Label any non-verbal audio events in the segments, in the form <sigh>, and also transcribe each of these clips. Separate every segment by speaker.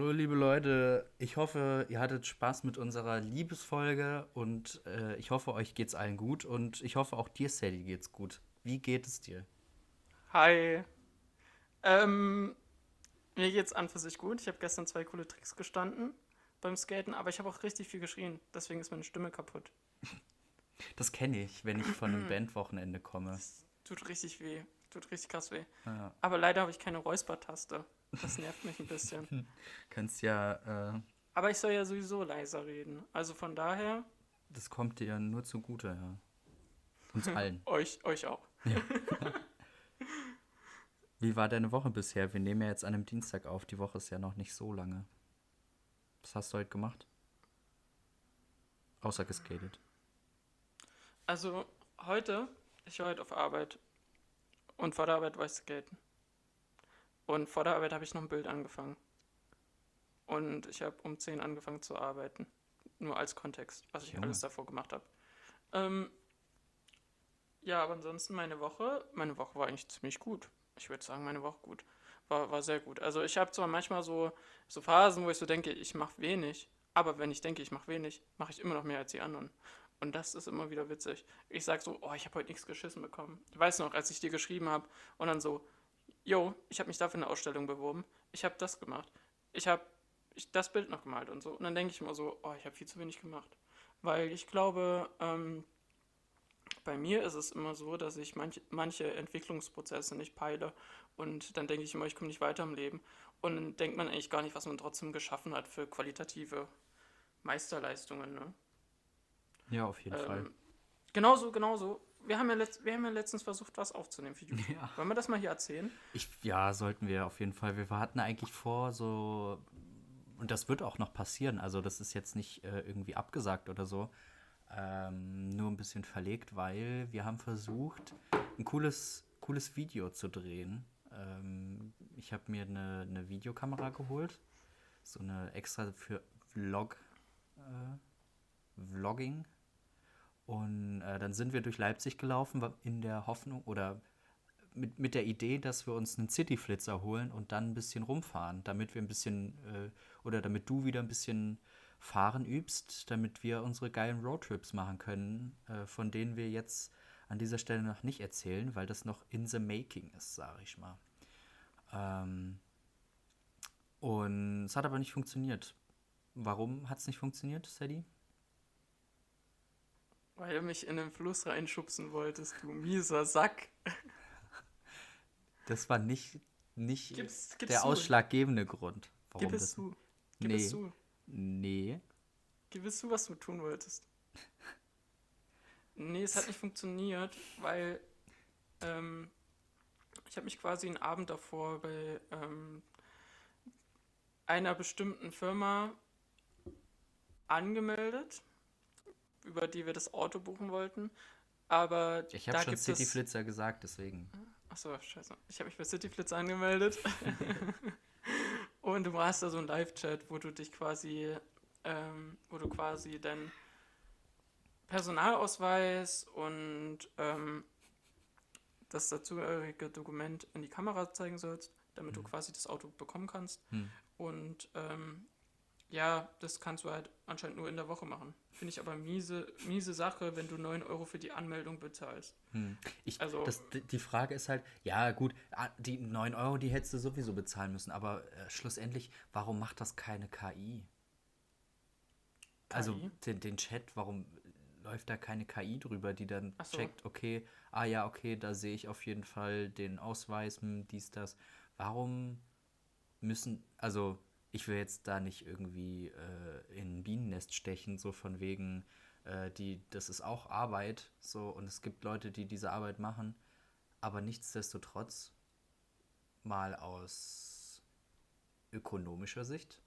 Speaker 1: Hallo liebe Leute, ich hoffe, ihr hattet Spaß mit unserer Liebesfolge und äh, ich hoffe, euch geht's allen gut und ich hoffe auch dir, Sadie, geht's gut. Wie geht es dir?
Speaker 2: Hi. Ähm, mir geht's an für sich gut. Ich habe gestern zwei coole Tricks gestanden beim Skaten, aber ich habe auch richtig viel geschrien. Deswegen ist meine Stimme kaputt. <laughs>
Speaker 1: Das kenne ich, wenn ich von einem <clears throat> Bandwochenende komme.
Speaker 2: Das tut richtig weh. Tut richtig krass weh.
Speaker 1: Ja.
Speaker 2: Aber leider habe ich keine Räuspertaste. Das nervt mich ein bisschen. <laughs>
Speaker 1: Kannst ja, äh,
Speaker 2: Aber ich soll ja sowieso leiser reden. Also von daher,
Speaker 1: das kommt dir nur zugute, ja. Uns <laughs> allen.
Speaker 2: euch, euch auch. <laughs>
Speaker 1: Wie war deine Woche bisher? Wir nehmen ja jetzt an einem Dienstag auf. Die Woche ist ja noch nicht so lange. Was hast du heute gemacht? Außer geskatet.
Speaker 2: Also heute, ich war heute auf Arbeit. Und vor der Arbeit war ich skaten. Und vor der Arbeit habe ich noch ein Bild angefangen. Und ich habe um 10 angefangen zu arbeiten. Nur als Kontext, was ich
Speaker 1: Junge.
Speaker 2: alles davor gemacht habe. Ähm, ja, aber ansonsten meine Woche, meine Woche war eigentlich ziemlich gut. Ich würde sagen, meine Woche gut. War, war sehr gut. Also ich habe zwar manchmal so, so Phasen, wo ich so denke, ich mache wenig. Aber wenn ich denke, ich mache wenig, mache ich immer noch mehr als die anderen. Und das ist immer wieder witzig. Ich sage so, oh, ich habe heute nichts geschissen bekommen. Ich weiß noch, als ich dir geschrieben habe und dann so, yo, ich habe mich dafür eine Ausstellung beworben. Ich habe das gemacht. Ich habe das Bild noch gemalt und so. Und dann denke ich immer so, oh, ich habe viel zu wenig gemacht. Weil ich glaube, ähm, bei mir ist es immer so, dass ich manche, manche Entwicklungsprozesse nicht peile. Und dann denke ich immer, ich komme nicht weiter im Leben. Und dann denkt man eigentlich gar nicht, was man trotzdem geschaffen hat für qualitative Meisterleistungen. Ne?
Speaker 1: Ja, auf jeden Fall.
Speaker 2: Ähm, genauso, genauso. Wir haben, ja letzt, wir haben ja letztens versucht, was aufzunehmen für YouTube. <laughs>
Speaker 1: Ja.
Speaker 2: Wollen wir das mal hier erzählen?
Speaker 1: Ich, ja, sollten wir auf jeden Fall. Wir hatten eigentlich vor, so. Und das wird auch noch passieren. Also, das ist jetzt nicht äh, irgendwie abgesagt oder so. Ähm, nur ein bisschen verlegt, weil wir haben versucht, ein cooles, cooles Video zu drehen. Ähm, ich habe mir eine, eine Videokamera geholt. So eine extra für Vlog. Äh, Vlogging. Und äh, dann sind wir durch Leipzig gelaufen in der Hoffnung oder mit, mit der Idee, dass wir uns einen Cityflitzer holen und dann ein bisschen rumfahren, damit wir ein bisschen äh, oder damit du wieder ein bisschen fahren übst, damit wir unsere geilen Roadtrips machen können, äh, von denen wir jetzt an dieser Stelle noch nicht erzählen, weil das noch in the making ist, sage ich mal. Ähm, und es hat aber nicht funktioniert. Warum hat es nicht funktioniert, Sadie?
Speaker 2: Weil du mich in den Fluss reinschubsen wolltest, du mieser Sack.
Speaker 1: Das war nicht, nicht
Speaker 2: Gib's- gib's
Speaker 1: der
Speaker 2: zu.
Speaker 1: ausschlaggebende Grund. Warum
Speaker 2: Gib es
Speaker 1: das
Speaker 2: zu. Gib
Speaker 1: Nee.
Speaker 2: es zu.
Speaker 1: Nee.
Speaker 2: Gib es zu, was du tun wolltest. Nee, es hat nicht funktioniert, weil ähm, ich habe mich quasi einen Abend davor bei ähm, einer bestimmten Firma angemeldet, über die wir das Auto buchen wollten. Aber
Speaker 1: Ich
Speaker 2: da
Speaker 1: habe schon
Speaker 2: gibt es-
Speaker 1: Cityflitzer gesagt, deswegen.
Speaker 2: Achso, scheiße. Ich habe mich bei Cityflitz angemeldet. <laughs> und du hast da so einen Live-Chat, wo du dich quasi, ähm, wo du quasi deinen Personalausweis und ähm, das dazugehörige Dokument in die Kamera zeigen sollst, damit du quasi das Auto bekommen kannst.
Speaker 1: Hm.
Speaker 2: Und ähm, ja, das kannst du halt anscheinend nur in der Woche machen. Finde ich aber miese, miese Sache, wenn du 9 Euro für die Anmeldung bezahlst.
Speaker 1: Hm. Ich,
Speaker 2: Also-
Speaker 1: das, die- Frage ist halt, ja gut, ah, die 9 Euro, die hättest du sowieso bezahlen müssen, aber äh, schlussendlich, warum macht das keine KI? Also
Speaker 2: KI?
Speaker 1: den, den Chat, warum läuft da keine KI drüber, die dann
Speaker 2: so.
Speaker 1: checkt, okay, ah ja, okay, da sehe ich auf jeden Fall den Ausweis, hm, dies, das. Warum müssen, also ich will jetzt da nicht irgendwie äh, in ein Bienennest stechen, so von wegen, äh, die, das ist auch Arbeit, so, und es gibt Leute, die diese Arbeit machen, aber nichtsdestotrotz mal aus ökonomischer Sicht.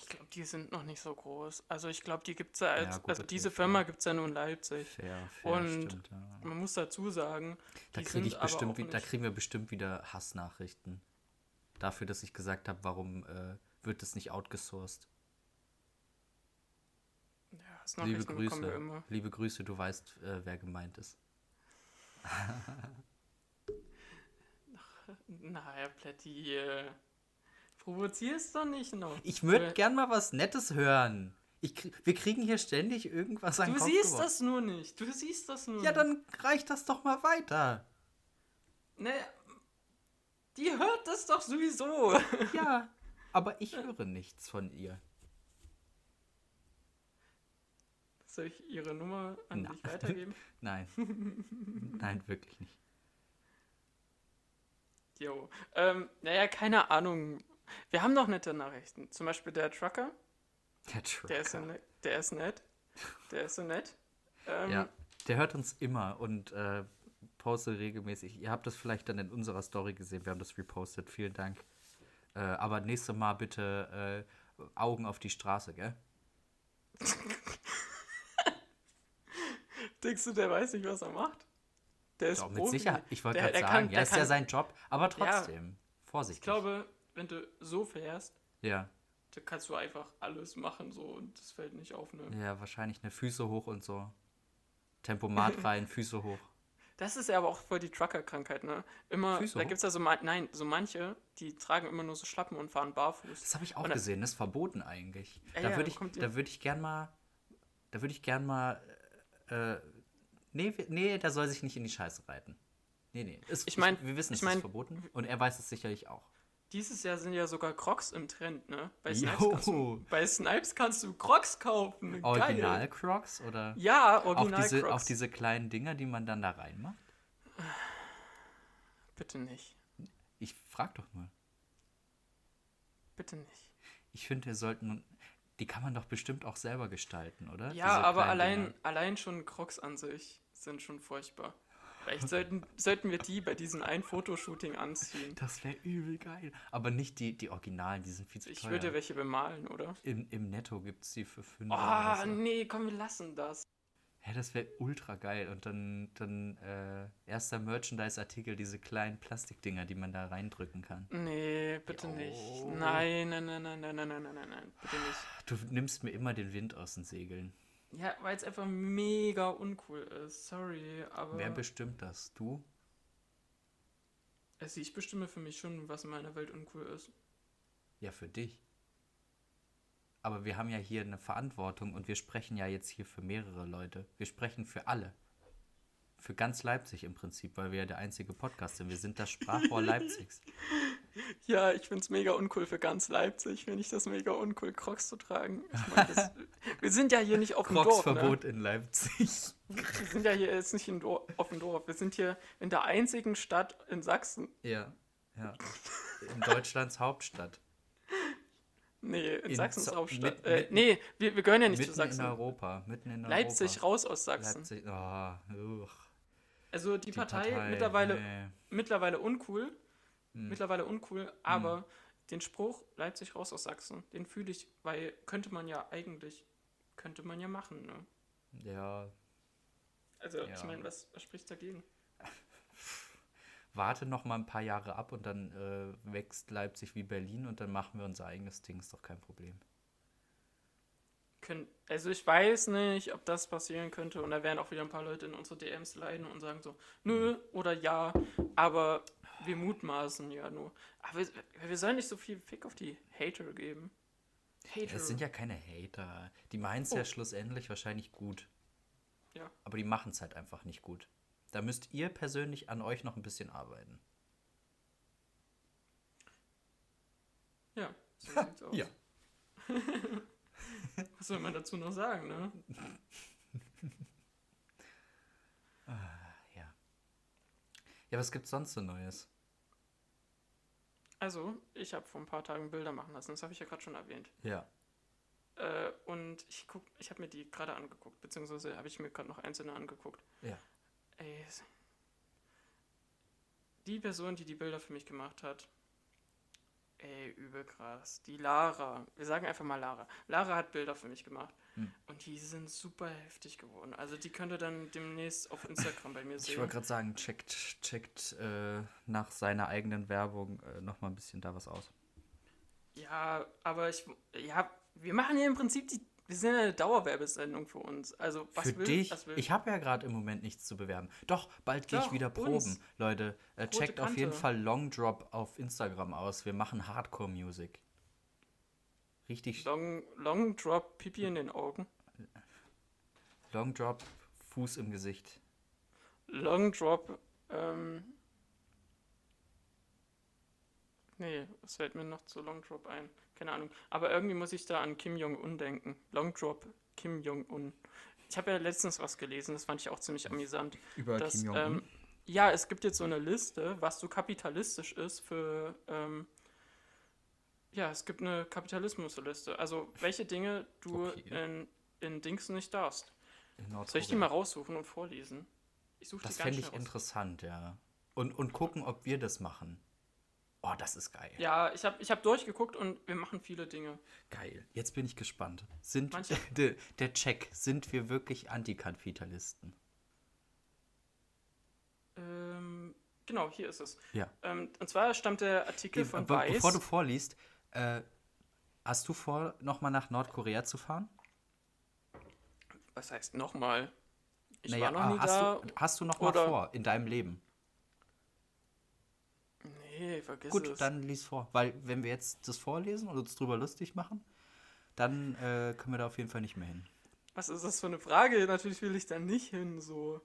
Speaker 2: Ich glaube, die sind noch nicht so groß. Also ich glaube, die gibt es ja als,
Speaker 1: Ja, gut,
Speaker 2: also
Speaker 1: okay,
Speaker 2: diese
Speaker 1: fair.
Speaker 2: Firma gibt es ja nur in Leipzig.
Speaker 1: Fair, fair,
Speaker 2: Und
Speaker 1: stimmt, ja.
Speaker 2: Man muss dazu sagen,
Speaker 1: Da, krieg ich bestimmt, wie- da kriegen wir bestimmt wieder Hassnachrichten. Dafür, dass ich gesagt habe, warum äh, wird es nicht outgesourced?
Speaker 2: Ja, das
Speaker 1: Liebe Grüße.
Speaker 2: immer.
Speaker 1: Liebe Grüße, du weißt, äh, wer gemeint ist. <laughs>
Speaker 2: Naja, Plätti. äh, provozierst doch nicht noch.
Speaker 1: Ich würde
Speaker 2: Du-
Speaker 1: gern mal was Nettes hören. Ich, krie- wir kriegen hier ständig irgendwas an
Speaker 2: Du
Speaker 1: Kopf
Speaker 2: siehst
Speaker 1: geworfen.
Speaker 2: das nur nicht. Du siehst das nur
Speaker 1: Ja, dann reicht das doch mal weiter.
Speaker 2: Naja, die hört das doch sowieso.
Speaker 1: Ja, aber ich höre nichts von ihr.
Speaker 2: Soll ich ihre Nummer an
Speaker 1: Na.
Speaker 2: dich weitergeben? <laughs>
Speaker 1: Nein. Nein, wirklich nicht.
Speaker 2: Jo. Ähm, naja, keine Ahnung. Wir haben noch nette Nachrichten. Zum Beispiel der Trucker.
Speaker 1: Der Trucker.
Speaker 2: Der ist, so nett. der ist nett. Der ist so nett. Ähm,
Speaker 1: Ja, der hört uns immer und äh, postet regelmäßig. Ihr habt das vielleicht dann in unserer Story gesehen. Wir haben das repostet. Vielen Dank. Äh, aber nächstes Mal bitte äh, Augen auf die Straße, gell? <laughs>
Speaker 2: Denkst du, der weiß nicht, was er macht? Der ist
Speaker 1: Doch, mit
Speaker 2: Profi.
Speaker 1: Sicherheit. Ich wollte gerade sagen, ja, ist ja
Speaker 2: kann-
Speaker 1: sein Job. Aber trotzdem, vorsichtig.
Speaker 2: Ich glaube, wenn du so fährst,
Speaker 1: Ja,
Speaker 2: dann kannst du einfach alles machen so und das fällt nicht auf. Ne?
Speaker 1: ja, wahrscheinlich eine Füße hoch und so. Tempomat <laughs> rein, Füße hoch.
Speaker 2: Das ist ja aber auch voll die Trucker-Krankheit, ne? Immer,
Speaker 1: Füße
Speaker 2: da
Speaker 1: hoch?
Speaker 2: gibt's ja so, nein, so manche, die tragen immer nur so Schlappen und fahren barfuß.
Speaker 1: Das habe ich auch
Speaker 2: Und da-
Speaker 1: gesehen, das ist verboten eigentlich.
Speaker 2: Ja,
Speaker 1: da
Speaker 2: ja,
Speaker 1: würde ich,
Speaker 2: kommt ihr-
Speaker 1: da würde ich gern mal, da würde ich gern mal, äh, nee, nee, der soll sich nicht in die Scheiße reiten. Nee, nee. Ist,
Speaker 2: Ich mein-
Speaker 1: wir wissen,
Speaker 2: ich
Speaker 1: es
Speaker 2: mein-
Speaker 1: ist verboten und er weiß es sicherlich auch.
Speaker 2: Dieses Jahr sind ja sogar Crocs im Trend, ne? Bei. Snipes, kannst du, bei Snipes kannst du Crocs kaufen.
Speaker 1: Original
Speaker 2: Geil.
Speaker 1: Crocs oder
Speaker 2: Ja,
Speaker 1: auch
Speaker 2: Original
Speaker 1: diese,
Speaker 2: Crocs.
Speaker 1: auch diese kleinen Dinger, die man dann da reinmacht?
Speaker 2: Bitte nicht.
Speaker 1: Ich frag doch nur.
Speaker 2: Bitte nicht.
Speaker 1: Ich finde, wir sollten, die kann man doch bestimmt auch selber gestalten, oder?
Speaker 2: Ja,
Speaker 1: Diese
Speaker 2: aber allein,
Speaker 1: Dinger.
Speaker 2: allein schon Crocs an sich sind schon furchtbar. Vielleicht sollten, sollten wir die bei diesem einen Fotoshooting anziehen.
Speaker 1: Das wäre übel geil. Aber nicht die, die Originalen, die sind viel zu
Speaker 2: Ich
Speaker 1: teuer.
Speaker 2: würde welche bemalen, oder?
Speaker 1: Im, Im Netto gibt es die für 5
Speaker 2: Ah, nee, komm, wir lassen das.
Speaker 1: Hä, das wäre ultra geil. Und dann, dann äh, erster Merchandise-Artikel, diese kleinen Plastikdinger, die man da reindrücken kann.
Speaker 2: Nee, bitte
Speaker 1: Jo.
Speaker 2: nicht. Nein, nein, nein, nein, nein, nein, nein, nein, nein, nein, bitte nicht.
Speaker 1: Du nimmst mir immer den Wind aus den Segeln.
Speaker 2: Ja, weil es einfach mega uncool ist. Sorry, aber.
Speaker 1: Wer bestimmt das? Du?
Speaker 2: also ich bestimme für mich schon, was in meiner Welt uncool ist.
Speaker 1: Ja, für dich. Aber wir haben ja hier eine Verantwortung und wir sprechen ja jetzt hier für mehrere Leute. Wir sprechen für alle. Für ganz Leipzig im Prinzip, weil wir ja der einzige Podcast sind. Wir sind das Sprachrohr <laughs> Leipzigs.
Speaker 2: Ja, ich find's mega uncool für ganz Leipzig. Finde ich das mega uncool, Crocs zu tragen. Ich mein, das, <laughs> wir sind ja hier nicht auf dem Dorf. Ne?
Speaker 1: Crocs-Verbot in Leipzig.
Speaker 2: Wir sind ja hier jetzt nicht in Dor auf dem Dorf. Wir sind hier in der einzigen Stadt in Sachsen.
Speaker 1: Ja, ja. In Deutschlands Hauptstadt.
Speaker 2: Nee, in,
Speaker 1: In
Speaker 2: Sachsens Hauptstadt.
Speaker 1: mit-
Speaker 2: äh,
Speaker 1: mitten-
Speaker 2: nee, wir, wir gehören ja nicht
Speaker 1: mitten
Speaker 2: zu Sachsen.
Speaker 1: in Europa. Mitten in
Speaker 2: Leipzig
Speaker 1: Europa.
Speaker 2: raus aus Sachsen.
Speaker 1: Leipzig. Oh, uch,
Speaker 2: Also die,
Speaker 1: die
Speaker 2: Partei, mittlerweile,
Speaker 1: nee.
Speaker 2: mittlerweile uncool.
Speaker 1: Hm.
Speaker 2: Mittlerweile uncool, aber den Spruch Leipzig raus aus Sachsen, den fühle ich, weil könnte man ja eigentlich, könnte man ja machen, ne?
Speaker 1: Ja,
Speaker 2: Also ich
Speaker 1: Ja.
Speaker 2: meine, was, was spricht dagegen? <laughs>
Speaker 1: warte noch mal ein paar Jahre ab und dann äh, wächst Leipzig wie Berlin und dann machen wir unser eigenes Ding, ist doch kein Problem.
Speaker 2: Können, also ich weiß nicht, ob das passieren könnte und da werden auch wieder ein paar Leute in unsere DMs leiden und sagen so, nö oder ja, aber wir mutmaßen ja nur. Aber wir, wir sollen nicht so viel Fick auf die Hater geben. Hater.
Speaker 1: Es sind ja keine Hater. Die meinen es ja
Speaker 2: Oh.
Speaker 1: schlussendlich wahrscheinlich gut.
Speaker 2: Ja.
Speaker 1: Aber die machen es halt einfach nicht gut. Da müsst ihr persönlich an euch noch ein bisschen arbeiten.
Speaker 2: ja, <laughs> so sieht's aus.
Speaker 1: Ja. <laughs>
Speaker 2: Was soll man dazu noch sagen, ne? <laughs>
Speaker 1: Ja. Ja, was gibt's sonst so Neues?
Speaker 2: Also, ich habe vor ein paar Tagen Bilder machen lassen, das habe ich ja gerade schon erwähnt.
Speaker 1: Ja.
Speaker 2: Äh, und ich guck, ich habe mir die gerade angeguckt, beziehungsweise habe ich mir gerade noch einzelne angeguckt.
Speaker 1: Ja.
Speaker 2: Ey, die Person, die die Bilder für mich gemacht hat, ey, übel krass. Die Lara, wir sagen einfach mal Lara. Lara hat Bilder für mich gemacht.
Speaker 1: Hm.
Speaker 2: Und die sind super heftig geworden. Also die könnt ihr dann demnächst auf Instagram bei mir
Speaker 1: Ich
Speaker 2: sehen.
Speaker 1: wollte gerade sagen, checkt, checkt äh, nach seiner eigenen Werbung äh, noch mal ein bisschen da was aus.
Speaker 2: Ja, aber ich, ja, wir machen hier im Prinzip die, wir sind eine Dauerwerbesendung für uns. Also was
Speaker 1: Für
Speaker 2: will,
Speaker 1: dich,
Speaker 2: was will.
Speaker 1: ich habe ja gerade im Moment nichts zu bewerben. Doch, bald gehe ich wieder proben.
Speaker 2: uns.
Speaker 1: Leute, äh, checkt auf jeden
Speaker 2: Kante.
Speaker 1: Fall Long Drop auf Instagram aus. Wir machen Hardcore-Music. Richtig
Speaker 2: Long, Long Drop, Pipi in den Augen.
Speaker 1: Long Drop, Fuß im Gesicht.
Speaker 2: Long Drop, ähm. Nee, was fällt mir noch zu Long Drop ein? Keine Ahnung. Aber irgendwie muss ich da an Kim Jong-un denken. Long Drop, Kim Jong-un. Ich habe ja letztens was gelesen, das fand ich auch ziemlich amüsant.
Speaker 1: Über
Speaker 2: dass,
Speaker 1: Kim Jong-un.
Speaker 2: ähm, ja, es gibt jetzt so eine Liste, was so kapitalistisch ist für. Ähm, ja, es gibt eine Kapitalismusliste. Also, welche Dinge du
Speaker 1: Okay.
Speaker 2: in, in Dings nicht darfst.
Speaker 1: in
Speaker 2: Soll ich die mal raussuchen und vorlesen? Ich suche die
Speaker 1: Das fände ich
Speaker 2: raus.
Speaker 1: interessant, ja. Und, und gucken, ob wir das machen. Oh, das ist geil.
Speaker 2: Ja, ich habe ich hab durchgeguckt und wir machen viele Dinge.
Speaker 1: Geil. Jetzt bin ich gespannt. Sind
Speaker 2: Manche- <laughs>
Speaker 1: der, Check, sind wir wirklich Antikapitalisten?
Speaker 2: Ähm, genau, hier ist es.
Speaker 1: Ja.
Speaker 2: Ähm, und zwar stammt der Artikel von
Speaker 1: Be
Speaker 2: Weiß.
Speaker 1: bevor du vorliest, äh, hast du vor, nochmal nach Nordkorea zu fahren?
Speaker 2: Was heißt nochmal? Ich
Speaker 1: Naja,
Speaker 2: war noch nie
Speaker 1: hast
Speaker 2: da.
Speaker 1: Du, hast du noch mal
Speaker 2: oder-
Speaker 1: vor in deinem Leben?
Speaker 2: Nee, vergiss
Speaker 1: Gut,
Speaker 2: es.
Speaker 1: dann lies vor. Weil, wenn wir jetzt das vorlesen und uns drüber lustig machen, dann äh, können wir da auf jeden Fall nicht mehr hin.
Speaker 2: Was ist das für eine Frage? Natürlich will ich da nicht hin, so.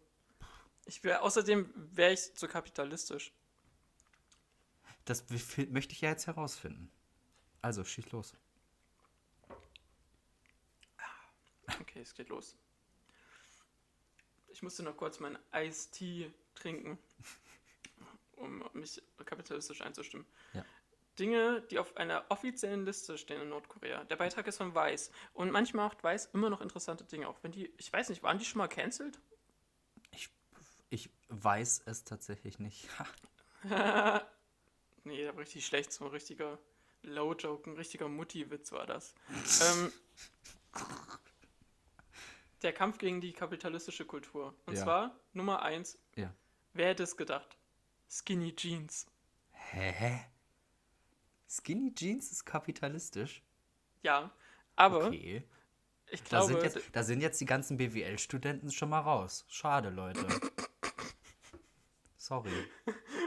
Speaker 2: Ich wär, außerdem wäre ich zu kapitalistisch.
Speaker 1: Das möchte ich ja jetzt herausfinden. Also, schieß los.
Speaker 2: Okay, es geht los. Ich musste noch kurz meinen Eistee trinken, <laughs> um mich kapitalistisch einzustimmen.
Speaker 1: Ja.
Speaker 2: Dinge, die auf einer offiziellen Liste stehen in Nordkorea. Der Beitrag ist von Weiß. Und manchmal macht Weiß immer noch interessante Dinge. Auch wenn die, ich weiß nicht, waren die schon mal cancelled?
Speaker 1: Ich, ich weiß es tatsächlich nicht. <laughs> <laughs>
Speaker 2: Nee, der war richtig schlecht. So ein richtiger Low-Joke, ein richtiger Mutti-Witz war das. ähm, der Kampf gegen die kapitalistische Kultur. Und
Speaker 1: Ja.
Speaker 2: zwar Nummer eins.
Speaker 1: ja.
Speaker 2: Wer hätte es gedacht? Skinny Jeans.
Speaker 1: Hä? Skinny Jeans ist kapitalistisch?
Speaker 2: Ja, aber
Speaker 1: Okay.
Speaker 2: ich
Speaker 1: Da
Speaker 2: glaube,
Speaker 1: sind, jetzt, da sind jetzt die ganzen BWL-Studenten schon mal raus. Schade, Leute. <laughs> Sorry.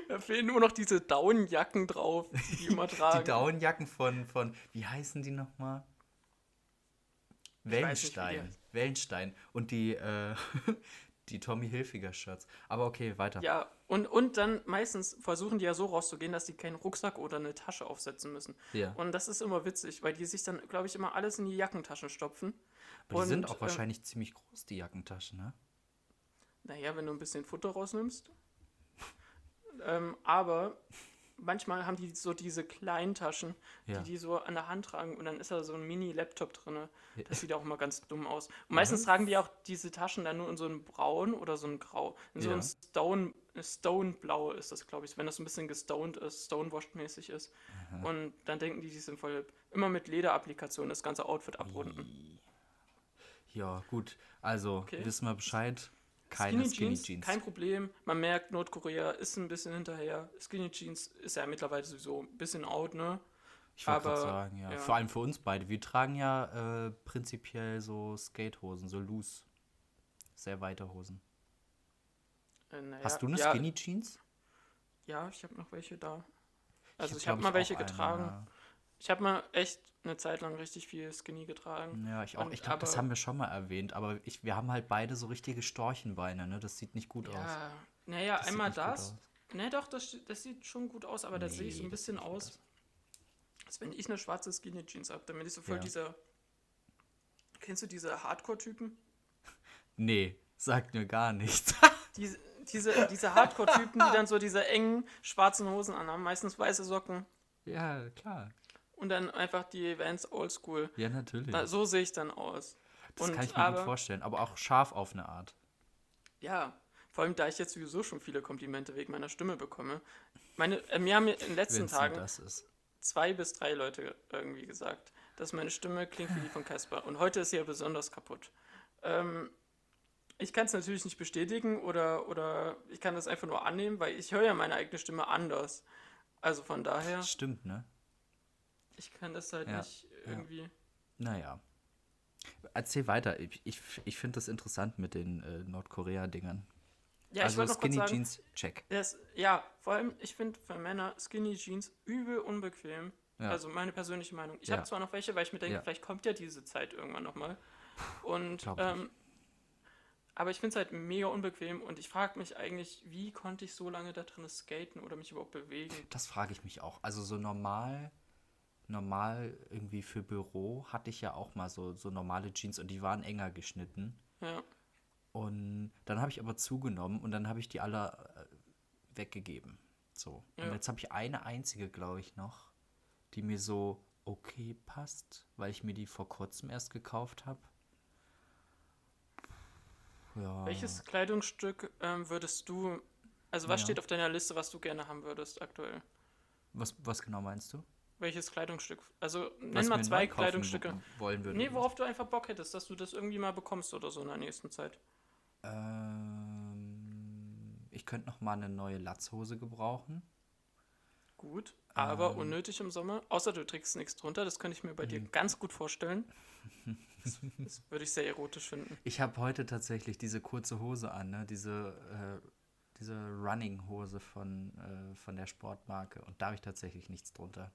Speaker 1: <laughs>
Speaker 2: da fehlen nur noch diese Downjacken drauf, die die immer tragen.
Speaker 1: Die Downjacken von, von, wie heißen die nochmal?
Speaker 2: weiß nicht,
Speaker 1: Wellenstein. Wellenstein. Und die, äh, <laughs> die Tommy Hilfiger Shirts. Aber okay, weiter.
Speaker 2: Ja, und, und dann meistens versuchen die ja so rauszugehen, dass die keinen Rucksack oder eine Tasche aufsetzen müssen.
Speaker 1: Ja.
Speaker 2: Und das ist immer witzig, weil die sich dann, glaube ich, immer alles in die Jackentaschen stopfen.
Speaker 1: Aber die sind
Speaker 2: und,
Speaker 1: auch
Speaker 2: ähm,
Speaker 1: wahrscheinlich ziemlich groß, die Jackentaschen, ne?
Speaker 2: Naja, wenn du ein bisschen Futter rausnimmst. Ähm, aber manchmal haben die so diese kleinen Taschen,
Speaker 1: Ja.
Speaker 2: die die so an der Hand tragen und dann ist da so ein Mini-Laptop drin.
Speaker 1: Ja.
Speaker 2: Das sieht auch immer ganz dumm aus. Und meistens tragen die auch diese Taschen dann nur in so einem Braun oder so ein Grau. In so
Speaker 1: Ja.
Speaker 2: ein Stone, Stone-Blau ist das, glaube ich, wenn das ein bisschen gestoned ist, stonewashed-mäßig ist. Und dann denken die, die sind voll immer mit Lederapplikationen das ganze Outfit abrunden.
Speaker 1: Ja, gut. Also,
Speaker 2: Okay.
Speaker 1: wissen wir Bescheid. Keine Skinny, Jeans.
Speaker 2: kein Problem. Man merkt, Nordkorea ist ein bisschen hinterher. Skinny Jeans ist ja mittlerweile sowieso ein bisschen out, ne?
Speaker 1: Ich wollte gerade
Speaker 2: aber,
Speaker 1: sagen, ja.
Speaker 2: ja.
Speaker 1: Vor allem für uns beide. Wir tragen ja äh, prinzipiell so Skatehosen, so loose. Sehr weite Hosen.
Speaker 2: Äh, naja,
Speaker 1: Hast du eine
Speaker 2: ja,
Speaker 1: Skinny Jeans?
Speaker 2: Ja, ich habe noch welche da. Also
Speaker 1: hab,
Speaker 2: ich habe mal welche
Speaker 1: auch eine,
Speaker 2: getragen. Ich habe mal echt eine Zeit lang richtig viel Skinny getragen.
Speaker 1: Ja, ich auch.
Speaker 2: Und-
Speaker 1: Ich glaube, das haben wir schon mal erwähnt. Aber ich, wir haben halt beide so richtige Storchenbeine, ne? Das sieht nicht gut aus.
Speaker 2: Ja, naja,
Speaker 1: Das
Speaker 2: einmal das.
Speaker 1: aus.
Speaker 2: Ne, doch, das, das sieht schon gut aus, aber das sehe ich so
Speaker 1: Nee,
Speaker 2: ein bisschen
Speaker 1: gut
Speaker 2: aus, als wenn ich eine schwarze Skinny Jeans habe. Damit ich so voll
Speaker 1: Ja.
Speaker 2: dieser. Kennst du diese Hardcore-Typen? <laughs>
Speaker 1: Nee, sagt mir gar nichts. <laughs>
Speaker 2: Diese, diese, diese Hardcore-Typen, die dann so diese engen schwarzen Hosen anhaben, meistens weiße Socken
Speaker 1: ja, klar.
Speaker 2: Und dann einfach die Vans Oldschool.
Speaker 1: Ja, natürlich.
Speaker 2: Da, so sehe ich dann aus.
Speaker 1: das
Speaker 2: und
Speaker 1: kann ich mir
Speaker 2: aber-
Speaker 1: gut vorstellen. Aber auch scharf auf eine Art.
Speaker 2: Ja, vor allem da ich jetzt sowieso schon viele Komplimente wegen meiner Stimme bekomme. Meine, äh, mir haben in den letzten Tagen zwei bis drei Leute irgendwie gesagt, dass meine Stimme klingt wie die von Casper. Und heute ist sie ja besonders kaputt. Ähm, ich kann es natürlich nicht bestätigen oder, oder ich kann das einfach nur annehmen, weil ich höre ja meine eigene Stimme anders. Also von daher,
Speaker 1: Stimmt, ne?
Speaker 2: Ich kann das halt
Speaker 1: Ja,
Speaker 2: nicht irgendwie.
Speaker 1: Naja. Erzähl weiter. Ich, ich, ich finde das interessant mit den äh, Nordkorea-Dingern.
Speaker 2: Ja, ich
Speaker 1: also
Speaker 2: wollte noch kurz
Speaker 1: Skinny
Speaker 2: sagen,
Speaker 1: Jeans, check.
Speaker 2: Das, ja, vor allem, ich finde für Männer Skinny Jeans übel unbequem.
Speaker 1: Ja.
Speaker 2: Also meine persönliche Meinung. Ich
Speaker 1: Ja.
Speaker 2: habe zwar noch welche, weil ich mir denke,
Speaker 1: Ja.
Speaker 2: vielleicht kommt ja diese Zeit irgendwann nochmal. Und ähm, aber ich finde es halt mega unbequem und ich frage mich eigentlich, wie konnte ich so lange da drin skaten oder mich überhaupt bewegen?
Speaker 1: Das frage ich mich auch. Also so normal, normal irgendwie für Büro hatte ich ja auch mal so, so normale Jeans und die waren enger geschnitten.
Speaker 2: Ja.
Speaker 1: Und dann habe ich aber zugenommen und dann habe ich die alle äh, weggegeben. So. Und
Speaker 2: Ja.
Speaker 1: jetzt habe ich eine einzige, glaube ich, noch, die mir so okay passt, weil ich mir die vor kurzem erst gekauft habe. Ja.
Speaker 2: Welches Kleidungsstück ähm, würdest du, also was
Speaker 1: Ja.
Speaker 2: steht auf deiner Liste, was du gerne haben würdest aktuell?
Speaker 1: Was, was genau meinst du?
Speaker 2: Welches Kleidungsstück? Also nenn mal zwei Kleidungsstücke.
Speaker 1: wo- wollen würde.
Speaker 2: Nee, worauf du einfach Bock hättest, dass du das irgendwie mal bekommst oder so in der nächsten Zeit.
Speaker 1: Ähm, ich könnte noch mal eine neue Latzhose gebrauchen.
Speaker 2: Gut, aber
Speaker 1: Ähm.
Speaker 2: unnötig im Sommer. Außer du trägst nichts drunter, das könnte ich mir bei
Speaker 1: Mhm.
Speaker 2: dir ganz gut vorstellen. <laughs> Das, das würde ich sehr erotisch finden.
Speaker 1: Ich habe heute tatsächlich diese kurze Hose an, ne? diese, äh, diese Running-Hose von, äh, von der Sportmarke. Und da habe ich tatsächlich nichts drunter.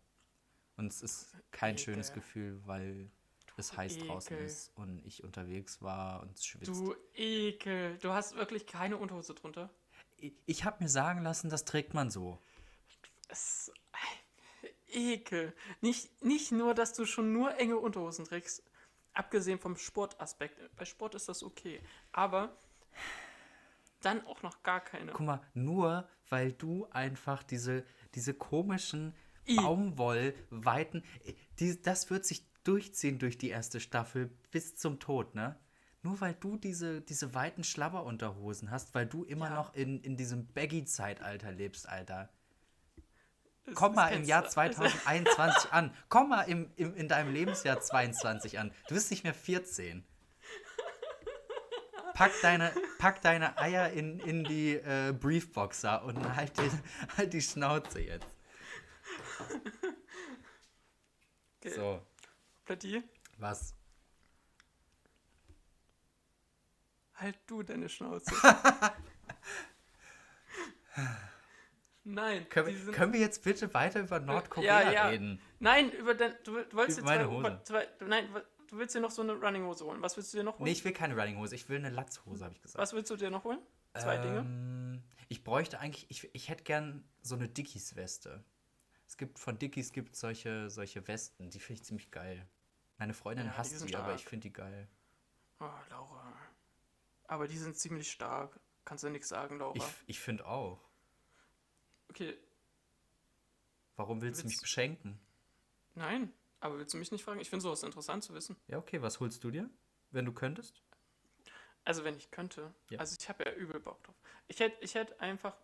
Speaker 1: Und es ist kein
Speaker 2: Ekel.
Speaker 1: schönes Gefühl, weil es heiß draußen
Speaker 2: Ekel.
Speaker 1: ist und ich unterwegs war und es schwitzt.
Speaker 2: Du Ekel, du hast wirklich keine Unterhose drunter.
Speaker 1: Ich, ich habe mir sagen lassen, das trägt man so.
Speaker 2: Es, Ekel. Nicht, nicht nur, dass du schon nur enge Unterhosen trägst, abgesehen vom Sportaspekt. Bei Sport ist das okay. Aber dann auch noch gar keine.
Speaker 1: Guck mal, nur weil du einfach diese, diese komischen
Speaker 2: I.
Speaker 1: Baumwollweiten, die, das wird sich durchziehen durch die erste Staffel bis zum Tod, ne? Nur weil du diese, diese weiten Schlabberunterhosen hast, weil du immer
Speaker 2: Ja.
Speaker 1: noch in, in diesem Baggy-Zeitalter lebst, Alter.
Speaker 2: Das-
Speaker 1: Komm mal im Jahr
Speaker 2: du.
Speaker 1: 2021 <laughs> an. Komm mal im, im, in deinem Lebensjahr 22 an. Du bist nicht mehr 14. Pack deine, pack deine Eier in, in die äh, Briefboxer und halt die, halt die Schnauze jetzt. <laughs>
Speaker 2: Okay.
Speaker 1: So,
Speaker 2: Platti,
Speaker 1: was?
Speaker 2: halt du deine Schnauze. <laughs> Nein,
Speaker 1: Können wir, können wir jetzt bitte weiter über Nordkorea
Speaker 2: ja, ja.
Speaker 1: reden?
Speaker 2: Nein, über dein, du, du wolltest
Speaker 1: Über
Speaker 2: jetzt
Speaker 1: meine
Speaker 2: zwei,
Speaker 1: Hose.
Speaker 2: zwei, nein, du willst dir noch so eine Running Hose holen. Was willst du dir noch holen?
Speaker 1: Nee, ich will keine Runninghose, ich will eine Latzhose, habe ich gesagt.
Speaker 2: Was willst du dir noch holen? Zwei Dinge.
Speaker 1: ähm, Ich bräuchte eigentlich, ich, ich hätte gern so eine Dickies-Weste. Es gibt von Dickies gibt solche, solche Westen, die finde ich ziemlich geil. Meine Freundin
Speaker 2: Ja,
Speaker 1: hasst die, aber
Speaker 2: stark.
Speaker 1: ich finde die geil.
Speaker 2: Oh, Laura. Aber die sind ziemlich stark. Kannst du nichts sagen, Laura.
Speaker 1: Ich, ich finde auch.
Speaker 2: okay,
Speaker 1: Warum willst du mich
Speaker 2: Willst-
Speaker 1: beschenken?
Speaker 2: nein. Aber willst du mich nicht fragen? Ich finde sowas interessant zu wissen.
Speaker 1: Ja, okay, was holst du dir, wenn du könntest?
Speaker 2: Also wenn ich könnte.
Speaker 1: Ja.
Speaker 2: Also ich habe ja übel Bock drauf. Ich hätte ich hätt einfach.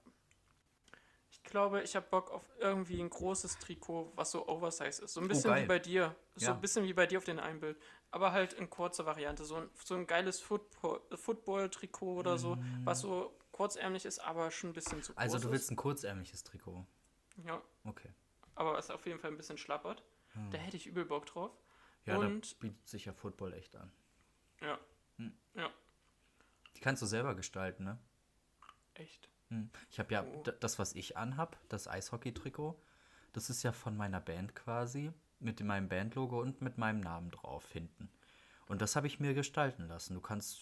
Speaker 2: Ich glaube, ich habe Bock auf irgendwie ein großes Trikot, was so oversize ist. So ein bisschen
Speaker 1: Oh,
Speaker 2: wie bei dir. So
Speaker 1: Ja.
Speaker 2: ein bisschen wie bei dir auf dem einen Bild. Aber halt in kurzer Variante. So ein, so ein geiles Football- Football-Trikot oder so, was so kurzärmlich ist, aber schon ein bisschen zu groß
Speaker 1: Mm. Also du
Speaker 2: ist.
Speaker 1: willst ein kurzärmliches Trikot.
Speaker 2: Ja,
Speaker 1: Okay.
Speaker 2: aber was auf jeden Fall ein bisschen schlappert.
Speaker 1: Hm.
Speaker 2: Da hätte ich übel Bock drauf.
Speaker 1: Ja,
Speaker 2: Und-
Speaker 1: da bietet sich ja Football echt an.
Speaker 2: Ja.
Speaker 1: Hm.
Speaker 2: Ja,
Speaker 1: Die kannst du selber gestalten, ne?
Speaker 2: echt.
Speaker 1: Hm. Ich habe ja
Speaker 2: Oh.
Speaker 1: das, was ich anhab, das Eishockey-Trikot, das ist ja von meiner Band quasi, mit meinem Bandlogo und mit meinem Namen drauf hinten. Und das habe ich mir gestalten lassen. Du kannst,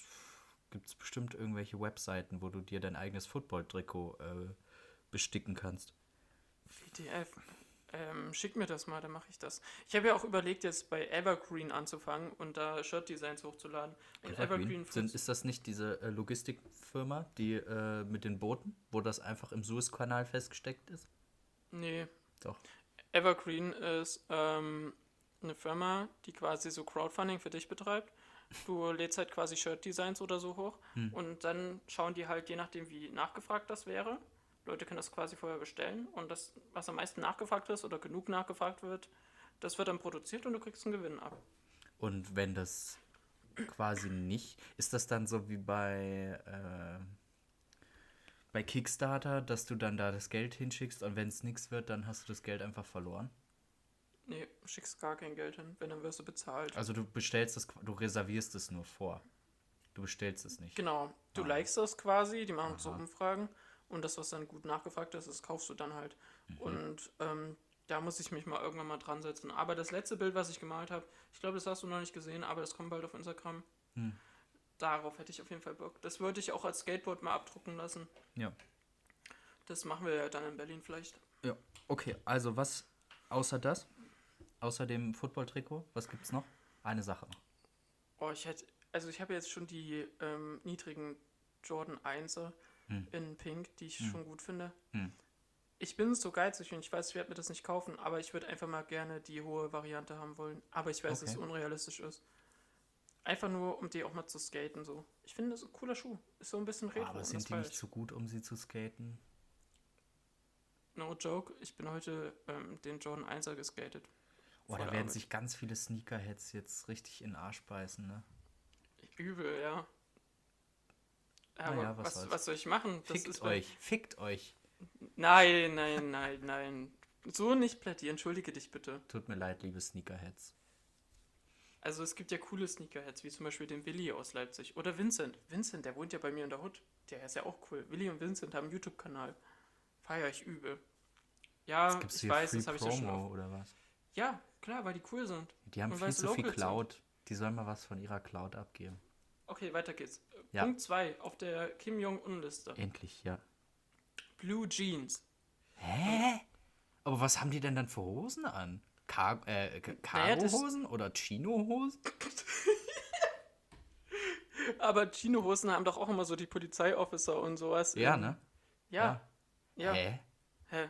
Speaker 1: gibt es bestimmt irgendwelche Webseiten, wo du dir dein eigenes Football-Trikot äh, besticken kannst.
Speaker 2: WTF. Ähm, schick mir das mal, dann mache ich das. Ich habe ja auch überlegt, jetzt bei Evergreen anzufangen und da Shirt-Designs hochzuladen. Und
Speaker 1: Evergreen. Sind,
Speaker 2: Foods-
Speaker 1: ist das nicht diese äh, Logistikfirma, die äh, mit den Booten, wo das einfach im Suezkanal festgesteckt ist?
Speaker 2: Nee,
Speaker 1: Doch.
Speaker 2: Evergreen ist ähm, eine Firma, die quasi so Crowdfunding für dich betreibt. Du lädst halt quasi Shirt-Designs oder so hoch
Speaker 1: Hm.
Speaker 2: und dann schauen die halt, je nachdem, wie nachgefragt das wäre. Leute können das quasi vorher bestellen und das, was am meisten nachgefragt ist oder genug nachgefragt wird, das wird dann produziert und du kriegst einen Gewinn ab.
Speaker 1: Und wenn das quasi nicht, ist das dann so wie bei, äh, bei Kickstarter, dass du dann da das Geld hinschickst und wenn es nichts wird, dann hast du das Geld einfach verloren?
Speaker 2: Nee, du schickst gar kein Geld hin, wenn dann wirst du bezahlt.
Speaker 1: Also du bestellst das, du reservierst es nur vor. Du bestellst es nicht.
Speaker 2: Genau. Du
Speaker 1: Ah.
Speaker 2: likest das quasi, die machen so
Speaker 1: Aha.
Speaker 2: Umfragen und das, was dann gut nachgefragt ist, das kaufst du dann halt.
Speaker 1: Mhm.
Speaker 2: Und ähm, da muss ich mich mal irgendwann mal dran setzen. Aber das letzte Bild, was ich gemalt habe, ich glaube, das hast du noch nicht gesehen, aber das kommt bald auf Instagram.
Speaker 1: Hm.
Speaker 2: Darauf hätte ich auf jeden Fall Bock. Das würde ich auch als Skateboard mal abdrucken lassen.
Speaker 1: Ja.
Speaker 2: Das machen wir ja dann in Berlin vielleicht.
Speaker 1: Ja. Okay, also was außer das? Außer dem Football-Trikot, was gibt's noch? Eine Sache noch.
Speaker 2: Oh, ich hätte, also ich habe jetzt schon die ähm, niedrigen Jordan 1er
Speaker 1: Hm.
Speaker 2: in Pink, die ich
Speaker 1: Hm.
Speaker 2: schon gut finde.
Speaker 1: Hm.
Speaker 2: Ich bin so geizig und ich weiß, ich werde mir das nicht kaufen, aber ich würde einfach mal gerne die hohe Variante haben wollen. Aber ich weiß, dass es
Speaker 1: Okay.
Speaker 2: unrealistisch ist. Einfach nur, um die auch mal zu skaten, so. Ich finde, das ist ein cooler Schuh. Ist so ein bisschen retro.
Speaker 1: Aber sind die nicht
Speaker 2: ich.
Speaker 1: zu gut, um sie zu skaten?
Speaker 2: No joke, ich bin heute ähm, den Jordan 1er geskatet.
Speaker 1: Oh,
Speaker 2: Vor
Speaker 1: da werden sich ganz viele Sneakerheads jetzt richtig in den Arsch beißen, ne?
Speaker 2: Übel, ja. Aber
Speaker 1: ja, was
Speaker 2: was, was, soll ich machen? Das
Speaker 1: Fickt euch, fickt euch.
Speaker 2: Nein, nein, nein, nein. So nicht plädieren, entschuldige dich bitte.
Speaker 1: Tut mir leid, liebe Sneakerheads.
Speaker 2: Also es gibt ja coole Sneakerheads, wie zum Beispiel den Willi aus Leipzig. Oder Vincent. Vincent, der wohnt ja bei mir in der Hut. Der ist ja auch cool. Willi und Vincent haben einen YouTube-Kanal. Feier ich übel. Ja, ich
Speaker 1: hier
Speaker 2: weiß,
Speaker 1: Free
Speaker 2: das habe ich ja schon auf.
Speaker 1: oder was?
Speaker 2: Ja, klar, weil die cool sind.
Speaker 1: Die haben
Speaker 2: Und
Speaker 1: viel zu viel
Speaker 2: local sind.
Speaker 1: Cloud. Die sollen mal was von ihrer Cloud abgeben.
Speaker 2: Okay, weiter geht's.
Speaker 1: Ja.
Speaker 2: Punkt 2 auf der Kim Jong-un-Liste.
Speaker 1: Endlich, ja.
Speaker 2: Blue Jeans.
Speaker 1: Hä? Aber was haben die denn dann für Hosen an? Car äh,
Speaker 2: Naja,
Speaker 1: Cargo-Hosen oder Chino-Hosen? <laughs>
Speaker 2: Aber Chino-Hosen haben doch auch immer so die Polizeiofficer und sowas.
Speaker 1: Ja, ne?
Speaker 2: Ja. Ja.
Speaker 1: Hä?
Speaker 2: Hä?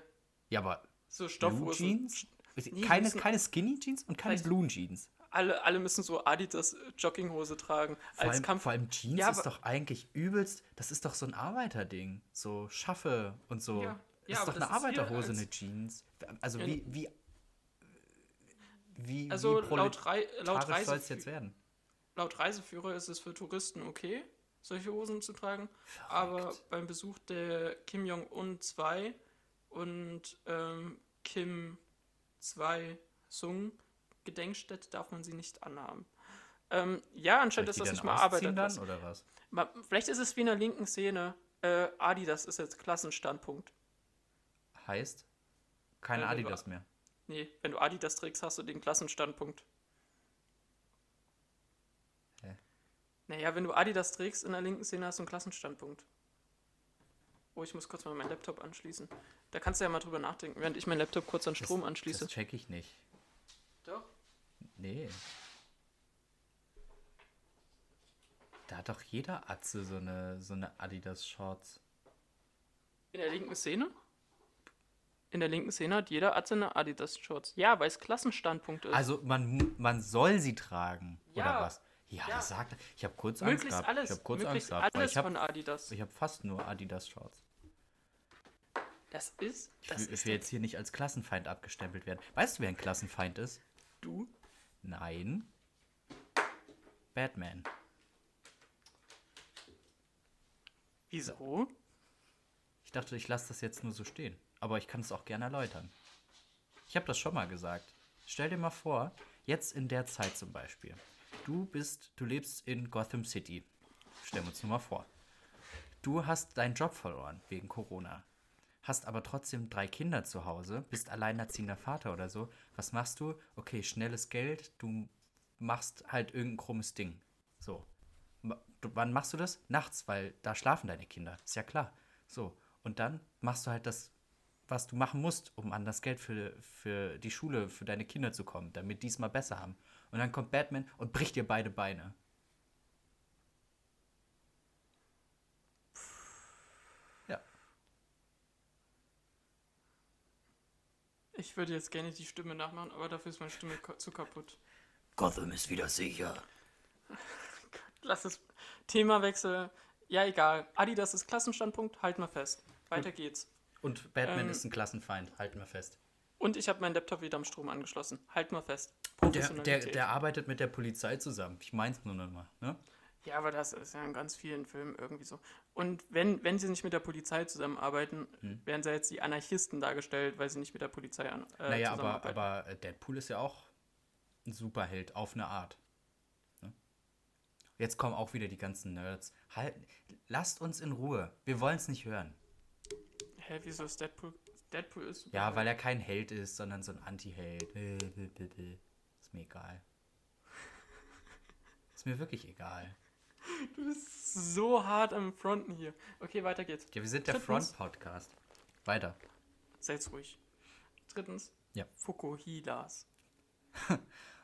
Speaker 1: Ja, aber
Speaker 2: So
Speaker 1: Blue
Speaker 2: Stoffhosen.
Speaker 1: Jeans?
Speaker 2: Nee,
Speaker 1: keine, keine Skinny Jeans und keine
Speaker 2: Vielleicht-
Speaker 1: Blue Jeans.
Speaker 2: Alle, alle müssen so Adidas äh, Jogginghose tragen.
Speaker 1: Vor
Speaker 2: als
Speaker 1: allem,
Speaker 2: Kampf.
Speaker 1: vor allem Jeans
Speaker 2: Ja,
Speaker 1: ist doch eigentlich übelst, das ist doch so ein Arbeiterding. So Schaffe und so.
Speaker 2: Ja,
Speaker 1: das
Speaker 2: ja,
Speaker 1: ist doch eine
Speaker 2: ist
Speaker 1: Arbeiterhose, eine Jeans. Also wie, wie, wie,
Speaker 2: Also
Speaker 1: wie
Speaker 2: laut, Rei laut,
Speaker 1: soll es jetzt werden?
Speaker 2: laut Reiseführer ist es für Touristen okay, solche Hosen zu tragen. Aber beim Besuch der Kim Jong-un 2 und ähm, Kim 2 Sung Gedenkstätte darf man sie nicht anhaben. Ähm, ja, anscheinend ist das nicht mal Arbeit.
Speaker 1: dann, oder was?
Speaker 2: Ma- Vielleicht ist es wie in der linken Szene. Äh, Adidas ist jetzt Klassenstandpunkt.
Speaker 1: Heißt, keine
Speaker 2: Äh,
Speaker 1: Adidas mehr.
Speaker 2: Nee, wenn du Adidas trägst, hast du den Klassenstandpunkt.
Speaker 1: Hä?
Speaker 2: Naja, wenn du Adidas trägst in der linken Szene, hast du einen Klassenstandpunkt. Oh, ich muss kurz mal meinen Laptop anschließen. Da kannst du ja mal drüber nachdenken, während ich meinen Laptop kurz an Strom
Speaker 1: das,
Speaker 2: anschließe.
Speaker 1: Das check ich nicht. Nee. Da hat doch jeder Atze so eine, so eine Adidas-Shorts.
Speaker 2: In der linken Szene? In der linken Szene hat jeder Atze eine Adidas-Shorts. Ja, weil es Klassenstandpunkt ist.
Speaker 1: Also man, man soll sie tragen,
Speaker 2: Ja.
Speaker 1: oder was? Ja,
Speaker 2: Ja.
Speaker 1: das sagt er. Ich habe kurz Angst
Speaker 2: möglichst
Speaker 1: gehabt.
Speaker 2: alles.
Speaker 1: ich habe kurz
Speaker 2: möglichst
Speaker 1: Angst gehabt.
Speaker 2: alles
Speaker 1: Ich habe
Speaker 2: von Adidas.
Speaker 1: ich hab fast nur Adidas-Shorts.
Speaker 2: Das ist.
Speaker 1: Ich
Speaker 2: Das
Speaker 1: will, ich
Speaker 2: ist
Speaker 1: will jetzt hier nicht als Klassenfeind abgestempelt werden. Weißt du, wer ein Klassenfeind ist?
Speaker 2: du.
Speaker 1: Nein. Batman.
Speaker 2: Wieso?
Speaker 1: Ich dachte, ich lasse das jetzt nur so stehen. Aber ich kann es auch gerne erläutern. Ich habe das schon mal gesagt. Stell dir mal vor, jetzt in der Zeit zum Beispiel. Du bist, du lebst in Gotham City. Stellen wir uns nur mal vor. Du hast deinen Job verloren wegen Corona. Hast aber trotzdem drei Kinder zu Hause, bist alleinerziehender Vater oder so. Was machst du? Okay, schnelles Geld, du machst halt irgendein krummes Ding. So. Du, wann machst du das? Nachts, weil da schlafen deine Kinder. Ist ja klar. So. Und dann machst du halt das, was du machen musst, um an das Geld für, für die Schule, für deine Kinder zu kommen, damit die es mal besser haben. Und dann kommt Batman und bricht dir beide Beine.
Speaker 2: Ich würde jetzt gerne die Stimme nachmachen, aber dafür ist meine Stimme zu kaputt.
Speaker 1: Gotham ist wieder sicher. <laughs>
Speaker 2: Lass es. Themawechsel. Ja, egal. Adidas ist Klassenstandpunkt, halt mal fest. Weiter geht's.
Speaker 1: Und Batman
Speaker 2: Ähm,
Speaker 1: ist ein Klassenfeind, halten wir fest.
Speaker 2: Und ich habe meinen Laptop wieder am Strom angeschlossen. Halt mal fest.
Speaker 1: Der, der, der arbeitet mit der Polizei zusammen. Ich mein's nur noch mal. Ne?
Speaker 2: Ja, aber das ist ja in ganz vielen Filmen irgendwie so. Und wenn, wenn sie nicht mit der Polizei zusammenarbeiten,
Speaker 1: Hm.
Speaker 2: werden sie jetzt die Anarchisten dargestellt, weil sie nicht mit der Polizei an, äh,
Speaker 1: naja, aber,
Speaker 2: zusammenarbeiten.
Speaker 1: aber Deadpool ist ja auch ein Superheld auf eine Art. Ne? Jetzt kommen auch wieder die ganzen Nerds. Halt, lasst uns in Ruhe. Wir wollen es nicht hören.
Speaker 2: Hä, wieso ist Deadpool? Deadpool ist.
Speaker 1: Ja, weil er kein Held ist, sondern so ein Anti-Held. Äh, äh, äh, äh. Ist mir egal. Ist mir wirklich egal.
Speaker 2: Du bist so hart am Fronten hier. Okay, weiter geht's.
Speaker 1: Ja, wir sind der
Speaker 2: Drittens.
Speaker 1: Front-Podcast. Weiter.
Speaker 2: Seid's ruhig. Drittens.
Speaker 1: Ja.
Speaker 2: Fukuhilas. <laughs>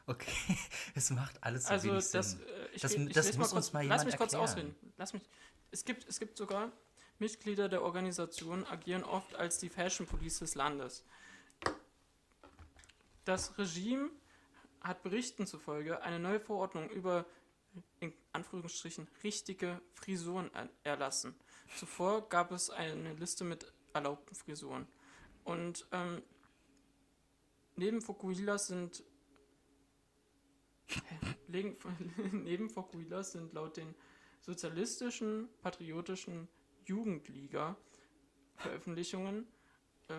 Speaker 1: Okay, <laughs> es macht alles so
Speaker 2: Also
Speaker 1: wenig
Speaker 2: das,
Speaker 1: Sinn.
Speaker 2: äh, ich,
Speaker 1: Das-
Speaker 2: ich
Speaker 1: das
Speaker 2: lese
Speaker 1: muss
Speaker 2: mal
Speaker 1: uns
Speaker 2: kurz,
Speaker 1: mal
Speaker 2: Lass
Speaker 1: jemand
Speaker 2: mich kurz
Speaker 1: erklären.
Speaker 2: ausreden. Lass mich. Es gibt, es gibt sogar Mitglieder der Organisation agieren oft als die Fashion Police des Landes. Das Regime hat Berichten zufolge eine neue Verordnung über in Anführungsstrichen richtige Frisuren er- erlassen. Zuvor gab es eine Liste mit erlaubten Frisuren. Und ähm, neben Fukuhilas sind <laughs> Neben Fokuhilas sind laut den sozialistischen, patriotischen Jugendliga Veröffentlichungen äh,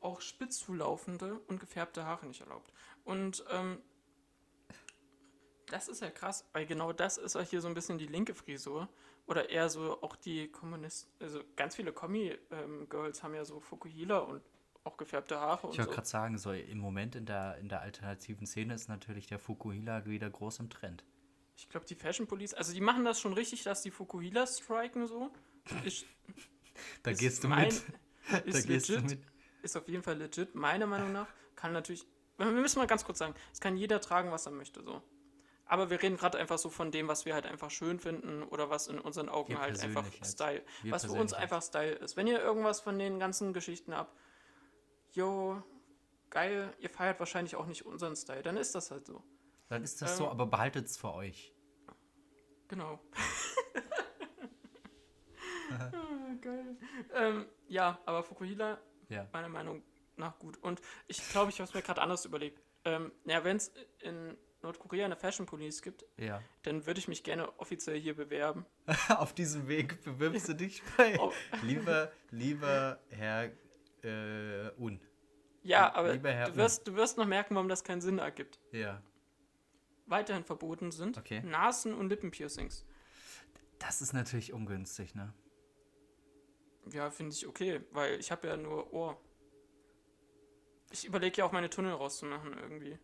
Speaker 2: auch spitz zulaufende und gefärbte Haare nicht erlaubt. Und ähm, das ist ja krass, weil genau das ist ja hier so ein bisschen die linke Frisur. Oder eher so auch die Kommunisten, also ganz viele Kommi-Girls haben ja so Fukuhila und auch gefärbte Haare
Speaker 1: Ich wollte
Speaker 2: so.
Speaker 1: gerade sagen, so im Moment in der, in der alternativen Szene ist natürlich der Fukuhila wieder groß im Trend.
Speaker 2: Ich glaube, die Fashion Police, also die machen das schon richtig, dass die Fukuhila striken so. <laughs> <laughs> Ist,
Speaker 1: Da gehst du
Speaker 2: mein-
Speaker 1: mit.
Speaker 2: Ist
Speaker 1: da gehst
Speaker 2: legit,
Speaker 1: du mit.
Speaker 2: ist auf jeden Fall legit, meiner Meinung nach. Kann natürlich, wir müssen mal ganz kurz sagen, es kann jeder tragen, was er möchte, so. Aber wir reden gerade einfach so von dem, was wir halt einfach schön finden oder was in unseren Augen
Speaker 1: Wir
Speaker 2: halt einfach. Style,
Speaker 1: Wir
Speaker 2: was für uns einfach Style ist. Wenn ihr irgendwas von den ganzen Geschichten habt, yo, geil, ihr feiert wahrscheinlich auch nicht unseren Style, dann ist das halt so.
Speaker 1: Dann ist das
Speaker 2: Ähm,
Speaker 1: so, aber behaltet es für euch.
Speaker 2: Genau. <laughs> ah, geil. Ähm, ja, aber Fukuhila,
Speaker 1: Ja.
Speaker 2: meiner Meinung nach gut. Und ich glaube, ich habe es mir gerade anders überlegt. Ähm, ja, wenn es in Nordkorea eine Fashion Police gibt,
Speaker 1: Ja.
Speaker 2: dann würde ich mich gerne offiziell hier bewerben. <laughs>
Speaker 1: Auf diesem Weg bewirbst du dich bei.
Speaker 2: Oh.
Speaker 1: Lieber, lieber Herr äh, Un.
Speaker 2: Ja, aber du wirst, du wirst noch merken, warum das keinen Sinn ergibt.
Speaker 1: Ja.
Speaker 2: Weiterhin verboten sind
Speaker 1: Okay.
Speaker 2: Nasen- und Lippenpiercings.
Speaker 1: Das ist natürlich ungünstig, ne?
Speaker 2: Ja, finde ich okay, weil ich habe ja nur Ohr. Ich überlege ja auch meine Tunnel rauszumachen irgendwie.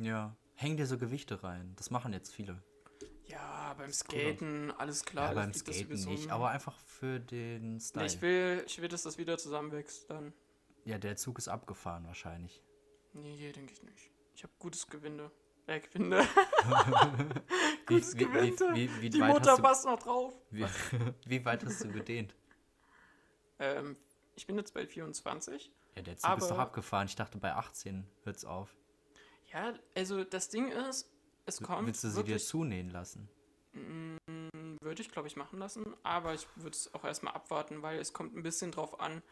Speaker 1: Ja. Häng dir so Gewichte rein. Das machen jetzt viele.
Speaker 2: Ja, beim
Speaker 1: cool
Speaker 2: Skaten, alles klar.
Speaker 1: ja, beim Skaten
Speaker 2: sowieso
Speaker 1: nicht, aber einfach für den
Speaker 2: Nee,
Speaker 1: Style.
Speaker 2: ich will, ich will, dass das wieder zusammenwächst dann.
Speaker 1: ja, der Zug ist abgefahren wahrscheinlich.
Speaker 2: Nee, denke ich nicht. Ich habe gutes Gewinde. Äh, Gewinde. <laughs>
Speaker 1: Wie,
Speaker 2: Gutes
Speaker 1: wie, wie,
Speaker 2: Gewinde.
Speaker 1: wie, wie,
Speaker 2: Die
Speaker 1: weit
Speaker 2: Mutter
Speaker 1: du,
Speaker 2: passt noch drauf.
Speaker 1: wie, <laughs> wie weit hast du gedehnt?
Speaker 2: Ähm, ich bin jetzt bei 24.
Speaker 1: Ja, der Zug ist doch abgefahren. Ich dachte, bei 18 hört's auf.
Speaker 2: Ja, also das Ding ist, es kommt
Speaker 1: Willst du sie dir
Speaker 2: wirklich,
Speaker 1: zunähen lassen?
Speaker 2: würde ich glaube ich machen lassen, aber ich würde es auch erstmal abwarten, weil es kommt ein bisschen drauf an,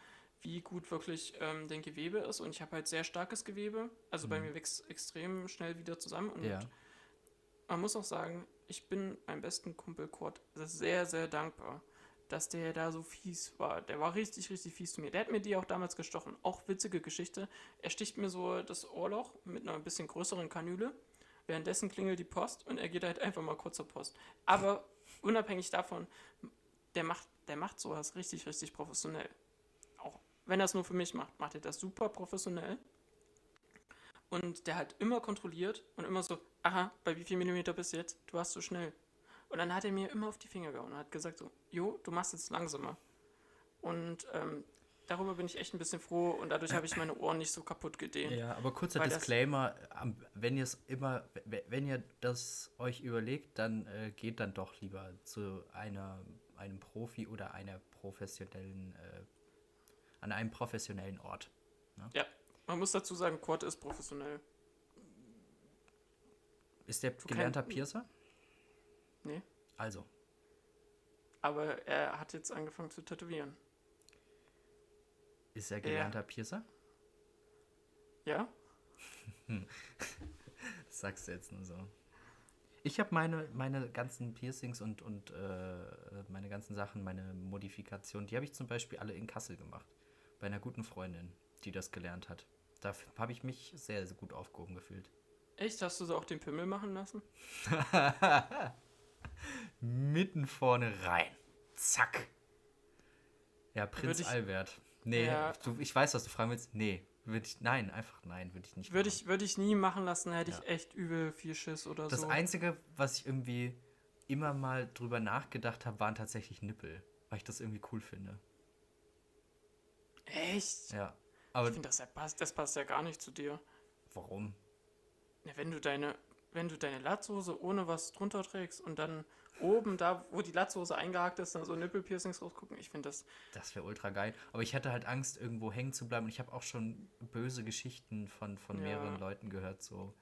Speaker 2: wie gut wirklich ähm, dein Gewebe ist und ich habe halt sehr starkes Gewebe, also bei mir wächst extrem schnell wieder zusammen und
Speaker 1: Mhm. Ja.
Speaker 2: man muss auch sagen, ich bin meinem besten Kumpel Kurt sehr, sehr dankbar, dass der da so fies war. Der war richtig, richtig fies zu mir. Der hat mir die auch damals gestochen. Auch witzige Geschichte. Er sticht mir so das Ohrloch mit einer bisschen größeren Kanüle. Währenddessen klingelt die Post und er geht halt einfach mal kurz zur Post. Aber unabhängig davon, der macht, der macht sowas richtig, richtig professionell. Auch wenn er es nur für mich macht, macht er das super professionell. Und der hat immer kontrolliert und immer so, aha, bei wie viel Millimeter bist du jetzt? Du warst so schnell. Und dann hat er mir immer auf die Finger gehauen und hat gesagt so, jo, du machst jetzt langsamer. Und ähm, darüber bin ich echt ein bisschen froh und dadurch habe ich meine Ohren nicht so kaputt gedehnt.
Speaker 1: Ja, aber kurzer Disclaimer, wenn ihr es immer, wenn ihr das euch überlegt, dann äh, geht dann doch lieber zu einer, einem Profi oder einer professionellen, äh, an einem professionellen Ort.
Speaker 2: Ja, man muss dazu sagen, Quad ist professionell.
Speaker 1: Ist der
Speaker 2: Du
Speaker 1: gelernter Piercer?
Speaker 2: Nee.
Speaker 1: Also,
Speaker 2: Aber er hat jetzt angefangen zu tätowieren.
Speaker 1: ist er gelernter Piercer?
Speaker 2: Ja? <laughs>
Speaker 1: Das sagst du jetzt nur so. Ich habe meine, meine ganzen Piercings und, und äh, meine ganzen Sachen, meine Modifikationen, die habe ich zum Beispiel alle in Kassel gemacht. Bei einer guten Freundin, die das gelernt hat. Da habe ich mich sehr, sehr gut aufgehoben gefühlt.
Speaker 2: Echt? Hast du so auch den Pimmel machen lassen? <laughs>
Speaker 1: Mitten vorne rein. Zack. Ja, Prinz
Speaker 2: ich-
Speaker 1: Albert. Nee,
Speaker 2: Ja.
Speaker 1: du, ich weiß, was du fragen willst. Nee, würde ich. Nein, einfach nein, würde ich nicht.
Speaker 2: Würde
Speaker 1: machen.
Speaker 2: ich, würde ich nie machen lassen, hätte
Speaker 1: Ja.
Speaker 2: ich echt übel viel Schiss oder
Speaker 1: Das
Speaker 2: so.
Speaker 1: Einzige, was ich irgendwie immer mal drüber nachgedacht habe, waren tatsächlich Nippel. Weil ich das irgendwie cool finde.
Speaker 2: Echt?
Speaker 1: Ja. Aber
Speaker 2: Ich finde, das, das passt ja gar nicht zu dir.
Speaker 1: warum?
Speaker 2: Ja, wenn du deine, wenn du deine Latzhose ohne was drunter trägst und dann oben da, wo die Latzhose eingehakt ist, dann so Nippelpiercings rausgucken, ich finde das.
Speaker 1: Das wäre ultra geil. Aber ich hatte halt Angst, irgendwo hängen zu bleiben. Und ich habe auch schon böse Geschichten von, von
Speaker 2: Ja.
Speaker 1: mehreren Leuten gehört. So.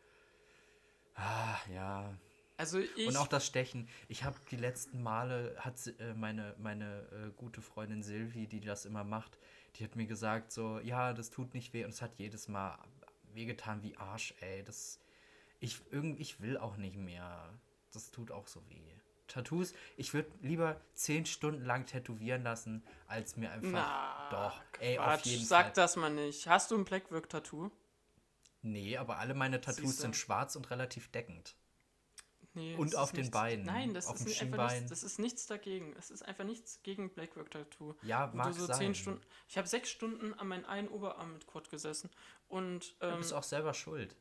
Speaker 1: Ah, ja.
Speaker 2: Also ich.
Speaker 1: Und auch das Stechen. Ich habe die letzten Male, hat äh, meine, meine äh, gute Freundin Silvi, die das immer macht, die hat mir gesagt, so, ja, das tut nicht weh. Und es hat jedes Mal wehgetan wie Arsch, ey. Das, ich, irgend, ich will auch nicht mehr. Das tut auch so weh. Tattoos, ich würde lieber zehn Stunden lang tätowieren lassen, als mir einfach.
Speaker 2: na,
Speaker 1: doch, ey, auf
Speaker 2: Quatsch,
Speaker 1: jeden
Speaker 2: sag
Speaker 1: Fall.
Speaker 2: das mal nicht. Hast du ein Blackwork-Tattoo?
Speaker 1: Nee, aber alle meine Tattoos
Speaker 2: Siehste.
Speaker 1: sind schwarz und relativ deckend.
Speaker 2: Nee,
Speaker 1: Und
Speaker 2: das
Speaker 1: auf den
Speaker 2: nichts-
Speaker 1: Beinen,
Speaker 2: Nein, das
Speaker 1: auf
Speaker 2: ist
Speaker 1: dem
Speaker 2: nicht- einfach
Speaker 1: Schienbein.
Speaker 2: nichts, das ist nichts dagegen. Es ist einfach nichts gegen Blackwork-Tattoo.
Speaker 1: Ja, mag
Speaker 2: du so
Speaker 1: sein.
Speaker 2: zehn Stunden. Ich habe sechs Stunden an meinem einen Oberarm mit Quad gesessen. Und
Speaker 1: Du
Speaker 2: ähm,
Speaker 1: bist auch selber schuld.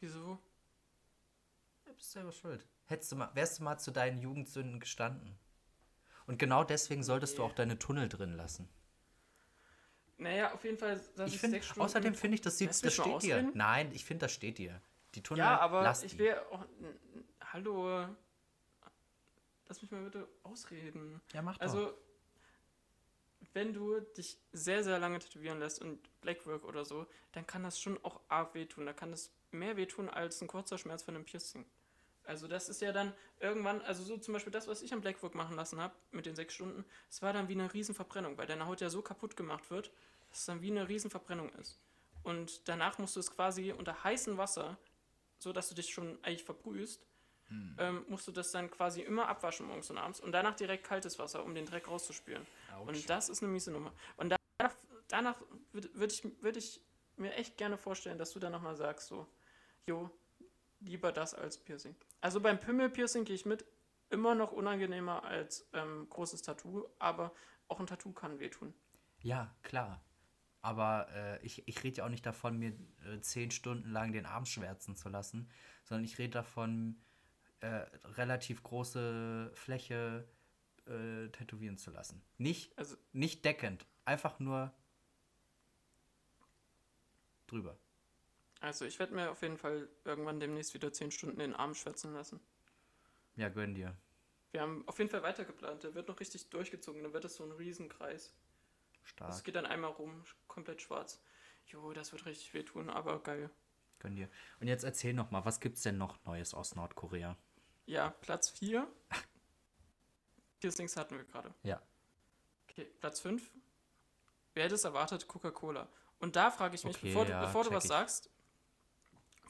Speaker 2: Wieso?
Speaker 1: Du bist selber schuld. Hättest du mal, wärst du mal zu deinen Jugendsünden gestanden. Und genau deswegen solltest du auch deine Tunnel drin lassen.
Speaker 2: Naja, auf jeden Fall, dass
Speaker 1: Ich finde,
Speaker 2: sechs Stunden.
Speaker 1: außerdem finde ich, das, sieht, das steht dir. Nein, ich finde, das steht dir. Die Tunnel,
Speaker 2: Ja, aber
Speaker 1: lass
Speaker 2: ich will auch. Hallo. Lass mich mal bitte ausreden.
Speaker 1: Ja, mach doch.
Speaker 2: Also, wenn du dich sehr, sehr lange tätowieren lässt und Blackwork oder so, dann kann das schon auch arg wehtun. Da kann das mehr wehtun als ein kurzer Schmerz von einem Piercing. Also das ist ja dann irgendwann, also so zum Beispiel das, was ich am Blackwork machen lassen habe, mit den sechs Stunden, es war dann wie eine Riesenverbrennung, weil deine Haut ja so kaputt gemacht wird, dass es dann wie eine Riesenverbrennung ist. Und danach musst du es quasi unter heißem Wasser, so dass du dich schon eigentlich verbrühst, ähm, musst du das dann quasi immer abwaschen morgens und abends und danach direkt kaltes Wasser, um den Dreck rauszuspülen.
Speaker 1: Autsch.
Speaker 2: Und das ist eine miese Nummer. Und danach, danach würde würd ich, würd ich mir echt gerne vorstellen, dass du dann nochmal sagst, so, jo, lieber das als Piercing. Also beim Pimmel-Piercing gehe ich mit, immer noch unangenehmer als ähm, großes Tattoo, aber auch ein Tattoo kann wehtun.
Speaker 1: Ja, klar. Aber äh, ich, ich rede ja auch nicht davon, mir äh, zehn Stunden lang den Arm schwärzen zu lassen, sondern ich rede davon, äh, relativ große Fläche äh, tätowieren zu lassen. Nicht,
Speaker 2: Also,
Speaker 1: nicht deckend, einfach nur drüber.
Speaker 2: Also ich werde mir auf jeden Fall irgendwann demnächst wieder 10 Stunden den Arm schwärzen lassen.
Speaker 1: Ja, gönn dir.
Speaker 2: Wir haben auf jeden Fall weitergeplant. Der wird noch richtig durchgezogen. Dann wird das so ein Riesenkreis. Das
Speaker 1: Stark.
Speaker 2: geht dann einmal rum, komplett schwarz. Jo, das wird richtig wehtun, aber geil.
Speaker 1: Gönn dir. Und jetzt erzähl noch mal, was gibt's denn noch Neues aus Nordkorea?
Speaker 2: Ja, Platz 4. Piercings <laughs> hatten wir gerade.
Speaker 1: Ja.
Speaker 2: Okay, Platz 5. Wer hätte es erwartet? Coca-Cola. Und da frage ich mich,
Speaker 1: Okay,
Speaker 2: bevor, du,
Speaker 1: ja,
Speaker 2: bevor du was
Speaker 1: ich.
Speaker 2: sagst,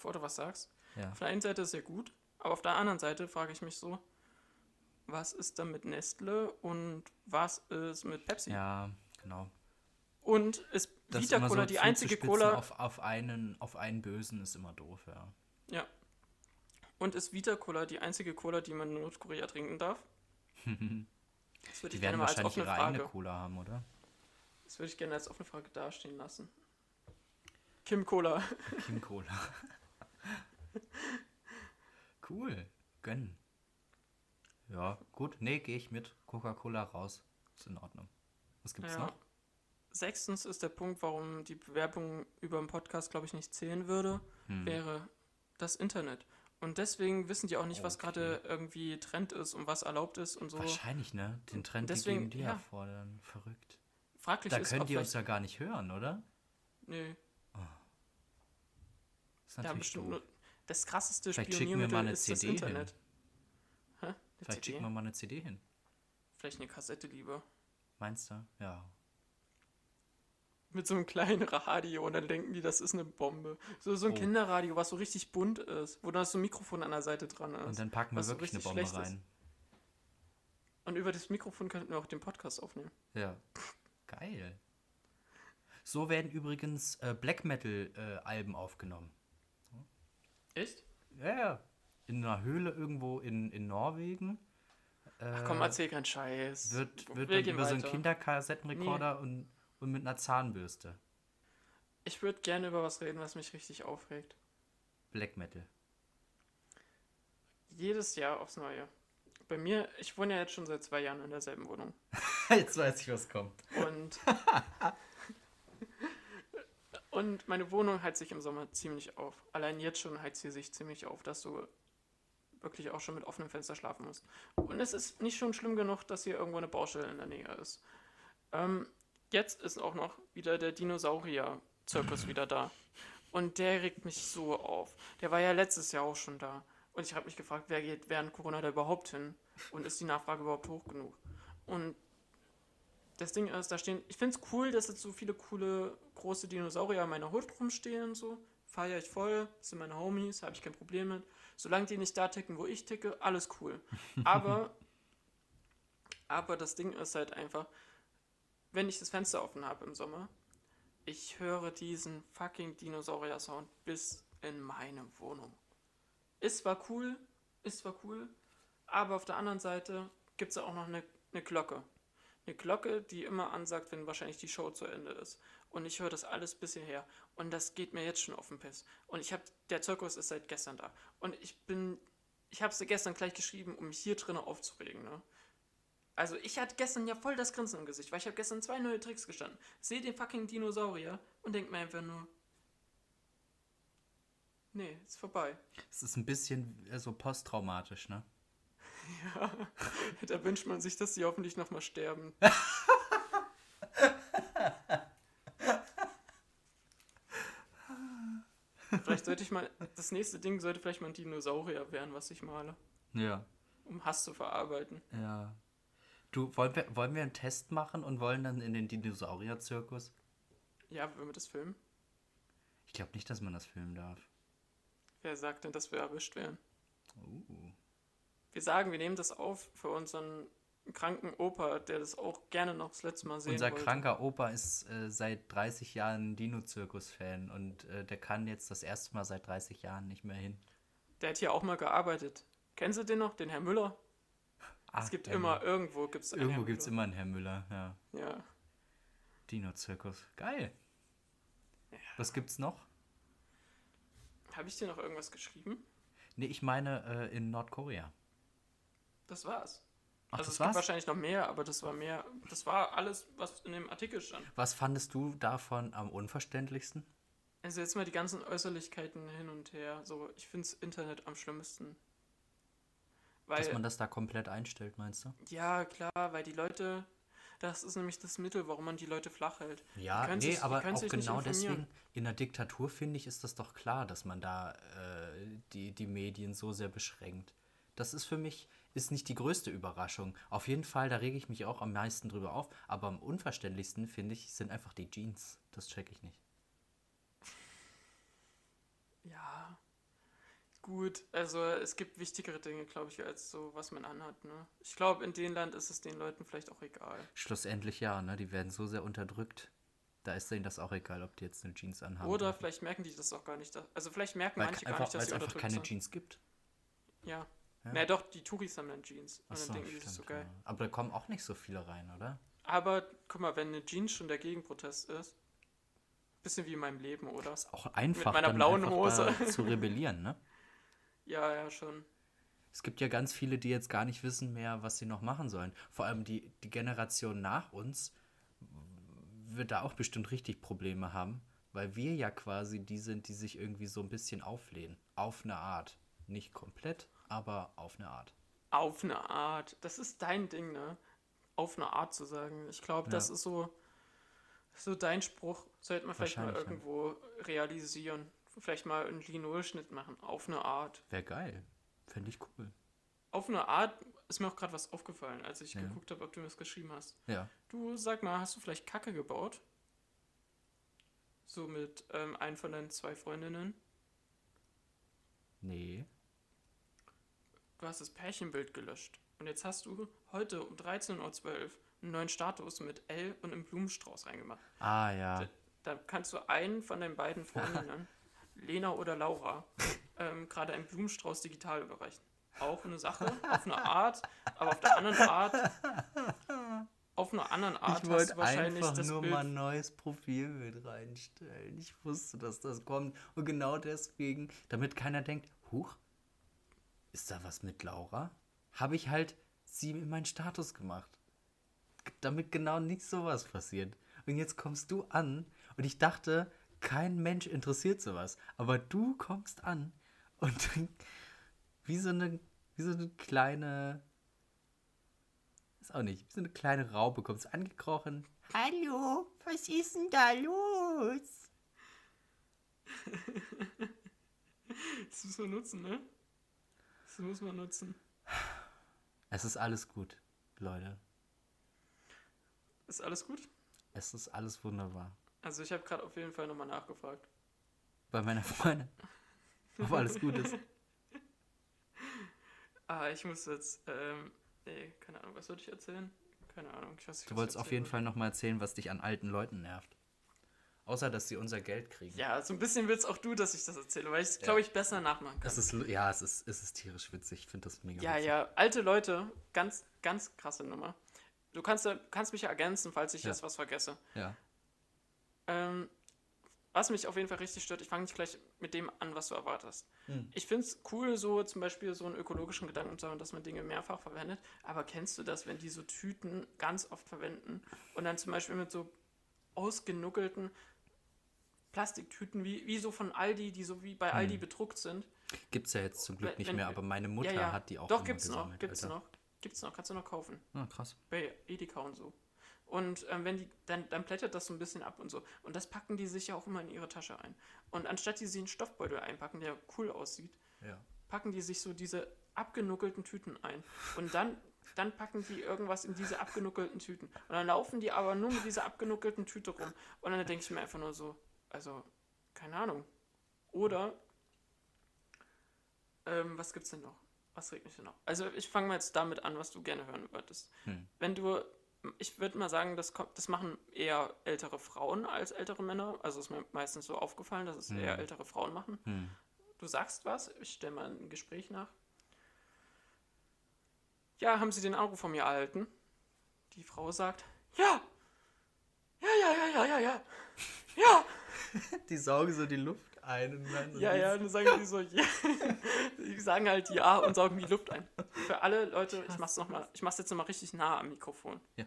Speaker 2: bevor du was sagst,
Speaker 1: Ja.
Speaker 2: auf der einen Seite ist ja gut, aber auf der anderen Seite frage ich mich so, was ist da mit Nestle und was ist mit Pepsi?
Speaker 1: Ja, genau.
Speaker 2: Und ist
Speaker 1: Das
Speaker 2: Vita Cola
Speaker 1: so
Speaker 2: die einzige Cola
Speaker 1: Auf, auf, einen, auf einen Bösen ist immer doof, ja.
Speaker 2: Ja. Und ist Vita Cola die einzige Cola, die man in Nordkorea trinken darf? <laughs> Das würde
Speaker 1: Die
Speaker 2: ich gerne
Speaker 1: werden
Speaker 2: mal als
Speaker 1: wahrscheinlich
Speaker 2: offene
Speaker 1: ihre
Speaker 2: Frage.
Speaker 1: eigene Cola haben, oder?
Speaker 2: Das würde ich gerne als offene Frage dastehen lassen. Kim Cola.
Speaker 1: King Cola. <laughs> <laughs> cool. Gönn. Ja, gut. Nee, gehe ich mit. Coca-Cola raus. Ist in Ordnung. Was gibt's
Speaker 2: Ja.
Speaker 1: noch?
Speaker 2: Sechstens ist der Punkt, warum die Bewerbung über den Podcast, glaube ich, nicht zählen würde,
Speaker 1: Hm.
Speaker 2: wäre das Internet. Und deswegen wissen die auch nicht, was
Speaker 1: Okay.
Speaker 2: gerade irgendwie Trend ist und was erlaubt ist und so.
Speaker 1: Wahrscheinlich, ne? Den Trend,
Speaker 2: deswegen,
Speaker 1: die geben die ja
Speaker 2: ja.
Speaker 1: vor, dann verrückt.
Speaker 2: Fraglich
Speaker 1: Da
Speaker 2: ist,
Speaker 1: können die uns ja gar nicht hören, oder?
Speaker 2: Nee,
Speaker 1: ist
Speaker 2: da bestimmt
Speaker 1: doof.
Speaker 2: Das krasseste
Speaker 1: Vielleicht
Speaker 2: Spioniermittel ist das
Speaker 1: CD hin.
Speaker 2: Internet. Hä? Eine
Speaker 1: Vielleicht
Speaker 2: CD?
Speaker 1: schicken wir mal eine CD hin.
Speaker 2: Vielleicht eine Kassette lieber.
Speaker 1: Meinst du? Ja.
Speaker 2: Mit so einem kleinen Radio und dann denken die, das ist eine Bombe. So, so ein
Speaker 1: Oh.
Speaker 2: Kinderradio, was so richtig bunt ist, wo dann so ein Mikrofon an der Seite dran ist.
Speaker 1: Und dann packen wir
Speaker 2: was so
Speaker 1: wirklich eine Bombe
Speaker 2: ist.
Speaker 1: rein.
Speaker 2: Und über das Mikrofon könnten wir auch den Podcast aufnehmen.
Speaker 1: Ja. Geil. So werden übrigens äh, Black Metal äh, aufgenommen.
Speaker 2: Echt?
Speaker 1: Ja, ja. In einer Höhle irgendwo in, in Norwegen.
Speaker 2: Ach komm, erzähl keinen Scheiß.
Speaker 1: Äh, Wird, wird
Speaker 2: Wir
Speaker 1: über so einen
Speaker 2: weiter.
Speaker 1: Kinderkassettenrekorder und, und mit einer Zahnbürste.
Speaker 2: Ich würde gerne über was reden, was mich richtig aufregt.
Speaker 1: Black Metal.
Speaker 2: Jedes Jahr aufs Neue. Bei mir, ich wohne ja jetzt schon seit zwei Jahren in derselben Wohnung. <laughs>
Speaker 1: Jetzt weiß ich, was kommt.
Speaker 2: Und, <laughs> und meine Wohnung heizt sich im Sommer ziemlich auf. Allein jetzt schon heizt sie sich ziemlich auf, dass du wirklich auch schon mit offenem Fenster schlafen musst. Und es ist nicht schon schlimm genug, dass hier irgendwo eine Baustelle in der Nähe ist. Ähm, jetzt ist auch noch wieder der Dinosaurier-Zirkus wieder da. Und der regt mich so auf. Der war ja letztes Jahr auch schon da. Und ich habe mich gefragt, wer geht während Corona da überhaupt hin? Und ist die Nachfrage überhaupt hoch genug? Und das Ding ist, da stehen, ich finde es cool, dass jetzt so viele coole große Dinosaurier in meiner Hut rumstehen und so. Feiere ich voll, das sind meine Homies, habe ich kein Problem mit. Solange die nicht da ticken, wo ich ticke, alles cool. <laughs> Aber, aber das Ding ist halt einfach, wenn ich das Fenster offen habe im Sommer, ich höre diesen fucking Dinosaurier-Sound bis in meine Wohnung. Ist zwar cool, ist zwar cool, aber auf der anderen Seite gibt es auch noch eine, eine Glocke. Eine Glocke, die immer ansagt, wenn wahrscheinlich die Show zu Ende ist. Und ich höre das alles bis hierher. Und das geht mir jetzt schon auf den Piss. Und ich habe, der Zirkus ist seit gestern da. Und ich bin, ich habe es gestern gleich geschrieben, um mich hier drinnen aufzuregen. Ne? Also ich hatte gestern ja voll das Grinsen im Gesicht, weil ich habe gestern zwei neue Tricks gestanden. Sehe den fucking Dinosaurier und denk mir einfach nur, nee, ist vorbei.
Speaker 1: Es ist ein bisschen äh, so posttraumatisch, ne?
Speaker 2: Ja, da wünscht man sich, dass sie hoffentlich nochmal sterben. vielleicht sollte ich mal, das nächste Ding sollte vielleicht mal ein Dinosaurier werden, was ich male,
Speaker 1: Ja.
Speaker 2: um Hass zu verarbeiten.
Speaker 1: Ja. Du, wollen wir, wollen wir einen Test machen und wollen dann in den Dinosaurier-Zirkus?
Speaker 2: Ja, wenn wir das filmen?
Speaker 1: Ich glaube nicht, dass man das filmen darf.
Speaker 2: Wer sagt denn, dass wir erwischt werden?
Speaker 1: Uh.
Speaker 2: Wir sagen, wir nehmen das auf für unseren kranken Opa, der das auch gerne noch das letzte Mal sehen
Speaker 1: Unser
Speaker 2: wollte.
Speaker 1: kranker Opa ist äh, seit 30 Jahren Dino-Zirkus-Fan und äh, der kann jetzt das erste Mal seit 30 Jahren nicht mehr hin.
Speaker 2: Der hat hier auch mal gearbeitet. Kennen Sie den noch, den Herr Müller?
Speaker 1: Ach,
Speaker 2: es gibt immer,
Speaker 1: Mann.
Speaker 2: irgendwo gibt es
Speaker 1: Irgendwo gibt es immer einen Herr Müller, ja.
Speaker 2: Ja.
Speaker 1: Dino-Zirkus. Geil. Was gibt's noch?
Speaker 2: Habe ich dir noch irgendwas geschrieben?
Speaker 1: Nee, ich meine äh, in Nordkorea.
Speaker 2: Das war's.
Speaker 1: Ach,
Speaker 2: also
Speaker 1: das
Speaker 2: es gibt
Speaker 1: war's?
Speaker 2: wahrscheinlich noch mehr, aber das war mehr. Das war alles, was in dem Artikel stand.
Speaker 1: Was fandest du davon am unverständlichsten?
Speaker 2: Also jetzt mal die ganzen Äußerlichkeiten hin und her. So, ich finde das Internet am schlimmsten. Weil,
Speaker 1: Dass man das da komplett einstellt, meinst du?
Speaker 2: ja, klar, weil die Leute, das ist nämlich das Mittel, warum man die Leute flach hält.
Speaker 1: Ja, nee,
Speaker 2: sich-
Speaker 1: aber auch genau deswegen, in der Diktatur finde ich, ist das doch klar, dass man da äh, die, die Medien so sehr beschränkt. Das ist für mich, ist nicht die größte Überraschung. Auf jeden Fall, da rege ich mich auch am meisten drüber auf, aber am unverständlichsten, finde ich, sind einfach die Jeans. Das check ich nicht.
Speaker 2: Ja, gut. Also es gibt wichtigere Dinge, glaube ich, als so, was man anhat. Ne? Ich glaube, in dem Land ist es den Leuten vielleicht auch egal.
Speaker 1: Schlussendlich ja, ne? Die werden so sehr unterdrückt. Da ist denen das auch egal, ob die jetzt eine Jeans anhaben.
Speaker 2: Oder
Speaker 1: dürfen.
Speaker 2: vielleicht merken die das auch gar nicht. Also vielleicht merken
Speaker 1: weil
Speaker 2: manche gar
Speaker 1: einfach,
Speaker 2: nicht,
Speaker 1: weil
Speaker 2: dass
Speaker 1: es einfach keine
Speaker 2: sind.
Speaker 1: Jeans gibt.
Speaker 2: Ja.
Speaker 1: Ja.
Speaker 2: Na doch, die Touris haben dann Jeans. Und
Speaker 1: so,
Speaker 2: dann denken die, das ist so geil.
Speaker 1: ja. Aber da kommen auch nicht so viele rein, oder?
Speaker 2: Aber guck mal, wenn eine Jeans schon der Gegenprotest ist, bisschen wie in meinem Leben, oder?
Speaker 1: Ist auch einfach,
Speaker 2: meiner
Speaker 1: dann
Speaker 2: blauen Hose.
Speaker 1: Zu rebellieren, ne? <laughs>
Speaker 2: Ja, ja, schon.
Speaker 1: Es gibt ja ganz viele, die jetzt gar nicht wissen mehr, was sie noch machen sollen. Vor allem die, die Generation nach uns wird da auch bestimmt richtig Probleme haben, weil wir ja quasi die sind, die sich irgendwie so ein bisschen auflehnen. Auf eine Art. Nicht komplett, aber auf eine Art.
Speaker 2: Auf eine Art. Das ist dein Ding, ne? Auf eine Art zu sagen. Ich glaube, das
Speaker 1: Ja.
Speaker 2: ist so, so dein Spruch. Sollte man vielleicht mal
Speaker 1: Wahrscheinlich, ja.
Speaker 2: irgendwo realisieren. Vielleicht mal einen Linolschnitt machen. Auf eine Art.
Speaker 1: Wäre geil. Fände ich cool.
Speaker 2: Auf eine Art ist mir auch gerade was aufgefallen, als ich
Speaker 1: Ja.
Speaker 2: geguckt habe, ob du mir das geschrieben hast.
Speaker 1: Ja.
Speaker 2: Du, sag mal, hast du vielleicht Kacke gebaut? So mit ähm, einen von deinen zwei Freundinnen?
Speaker 1: Nee.
Speaker 2: Du hast das Pärchenbild gelöscht. Und jetzt hast du heute um 13.12 Uhr einen neuen Status mit L und einem Blumenstrauß reingemacht.
Speaker 1: Ah ja.
Speaker 2: Da kannst du einen von den beiden Freundinnen, <laughs> Lena oder Laura, ähm, gerade einen Blumenstrauß digital überreichen. Auch eine Sache, auf eine Art, aber auf der anderen Art, auf einer anderen Art
Speaker 1: Ich
Speaker 2: hast
Speaker 1: wollte
Speaker 2: du wahrscheinlich
Speaker 1: einfach
Speaker 2: das
Speaker 1: nur
Speaker 2: Bild.
Speaker 1: mal ein neues Profilbild reinstellen. Ich wusste, dass das kommt. Und genau deswegen, damit keiner denkt, huch, ist da was mit Laura? Habe ich halt sie in meinen Status gemacht. Damit genau nicht sowas passiert. Und jetzt kommst du an und ich dachte, kein Mensch interessiert sowas. Aber du kommst an und <laughs> wie so eine, wie so eine kleine, ist auch nicht, wie so eine kleine Raupe kommst angekrochen. Hallo, was ist denn da los? <laughs>
Speaker 2: Das muss man nutzen, ne? Das muss man nutzen.
Speaker 1: Es ist alles gut, Leute.
Speaker 2: Ist alles gut?
Speaker 1: Es ist alles wunderbar.
Speaker 2: Also ich habe gerade auf jeden Fall nochmal nachgefragt.
Speaker 1: Bei meiner Freundin. <laughs> Ob alles gut ist.
Speaker 2: Ah, ich muss jetzt, ähm, nee, keine Ahnung, was wollte ich erzählen? Keine Ahnung, ich weiß nicht,
Speaker 1: Du wolltest
Speaker 2: ich
Speaker 1: auf jeden Fall nochmal erzählen, was dich an alten Leuten nervt. Außer, dass sie unser Geld kriegen.
Speaker 2: Ja, so ein bisschen willst auch du, dass ich das erzähle, weil ich es, glaube ich, besser nachmachen kann.
Speaker 1: Es ist, ja, es ist, es ist tierisch witzig. Ich finde das mega
Speaker 2: Ja,
Speaker 1: witzig.
Speaker 2: ja, alte Leute, ganz, ganz krasse Nummer. Du kannst, ja- kannst mich ja ergänzen, falls ich
Speaker 1: Ja.
Speaker 2: jetzt was vergesse.
Speaker 1: Ja.
Speaker 2: Ähm, was mich auf jeden Fall richtig stört, ich fange nicht gleich mit dem an, was du erwartest.
Speaker 1: Hm.
Speaker 2: Ich finde es cool, so zum Beispiel so einen ökologischen Gedanken zu haben, dass man Dinge mehrfach verwendet. Aber kennst du das, wenn die so Tüten ganz oft verwenden und dann zum Beispiel mit so ausgenuckelten Plastiktüten, wie, wie so von Aldi, die so wie bei Aldi
Speaker 1: Hm.
Speaker 2: bedruckt sind?
Speaker 1: Gibt's ja jetzt zum Glück nicht
Speaker 2: wenn-
Speaker 1: mehr, aber meine Mutter
Speaker 2: ja, ja.
Speaker 1: hat die auch
Speaker 2: Doch,
Speaker 1: immer
Speaker 2: gibt's noch, gibt's
Speaker 1: Alter.
Speaker 2: noch. Gibt's noch, kannst du noch kaufen.
Speaker 1: Ah, krass.
Speaker 2: bei Edeka und so. Und ähm, wenn die, dann, dann plättet das so ein bisschen ab und so. Und das packen die sich ja auch immer in ihre Tasche ein. Und anstatt die sie in einen Stoffbeutel einpacken, der cool aussieht,
Speaker 1: Ja.
Speaker 2: packen die sich so diese abgenuckelten Tüten ein. Und dann, dann packen die irgendwas in diese abgenuckelten Tüten. Und dann laufen die aber nur mit dieser abgenuckelten Tüte rum. Und dann denke ich mir einfach nur so, also, keine Ahnung. Oder, ähm, was gibt's denn noch? Was regt mich denn noch? Also, ich fange mal jetzt damit an, was du gerne hören würdest.
Speaker 1: Hm.
Speaker 2: Wenn du, ich würde mal sagen, das, kommt, das machen eher ältere Frauen als ältere Männer. Also ist mir meistens so aufgefallen, dass es
Speaker 1: Hm.
Speaker 2: eher ältere Frauen machen.
Speaker 1: Hm.
Speaker 2: Du sagst was, ich stelle mal ein Gespräch nach. Ja, haben Sie den Anruf von mir erhalten? Die Frau sagt, ja. Ja, ja, ja, ja, ja, ja. Ja, <laughs>
Speaker 1: Die saugen so die Luft ein und dann so
Speaker 2: ja, ja, und dann sagen die so, <laughs> ja. Die sagen halt ja und saugen die Luft ein. Für alle Leute, ich mach's noch mal, ich mach's jetzt nochmal richtig nah am Mikrofon.
Speaker 1: Ja.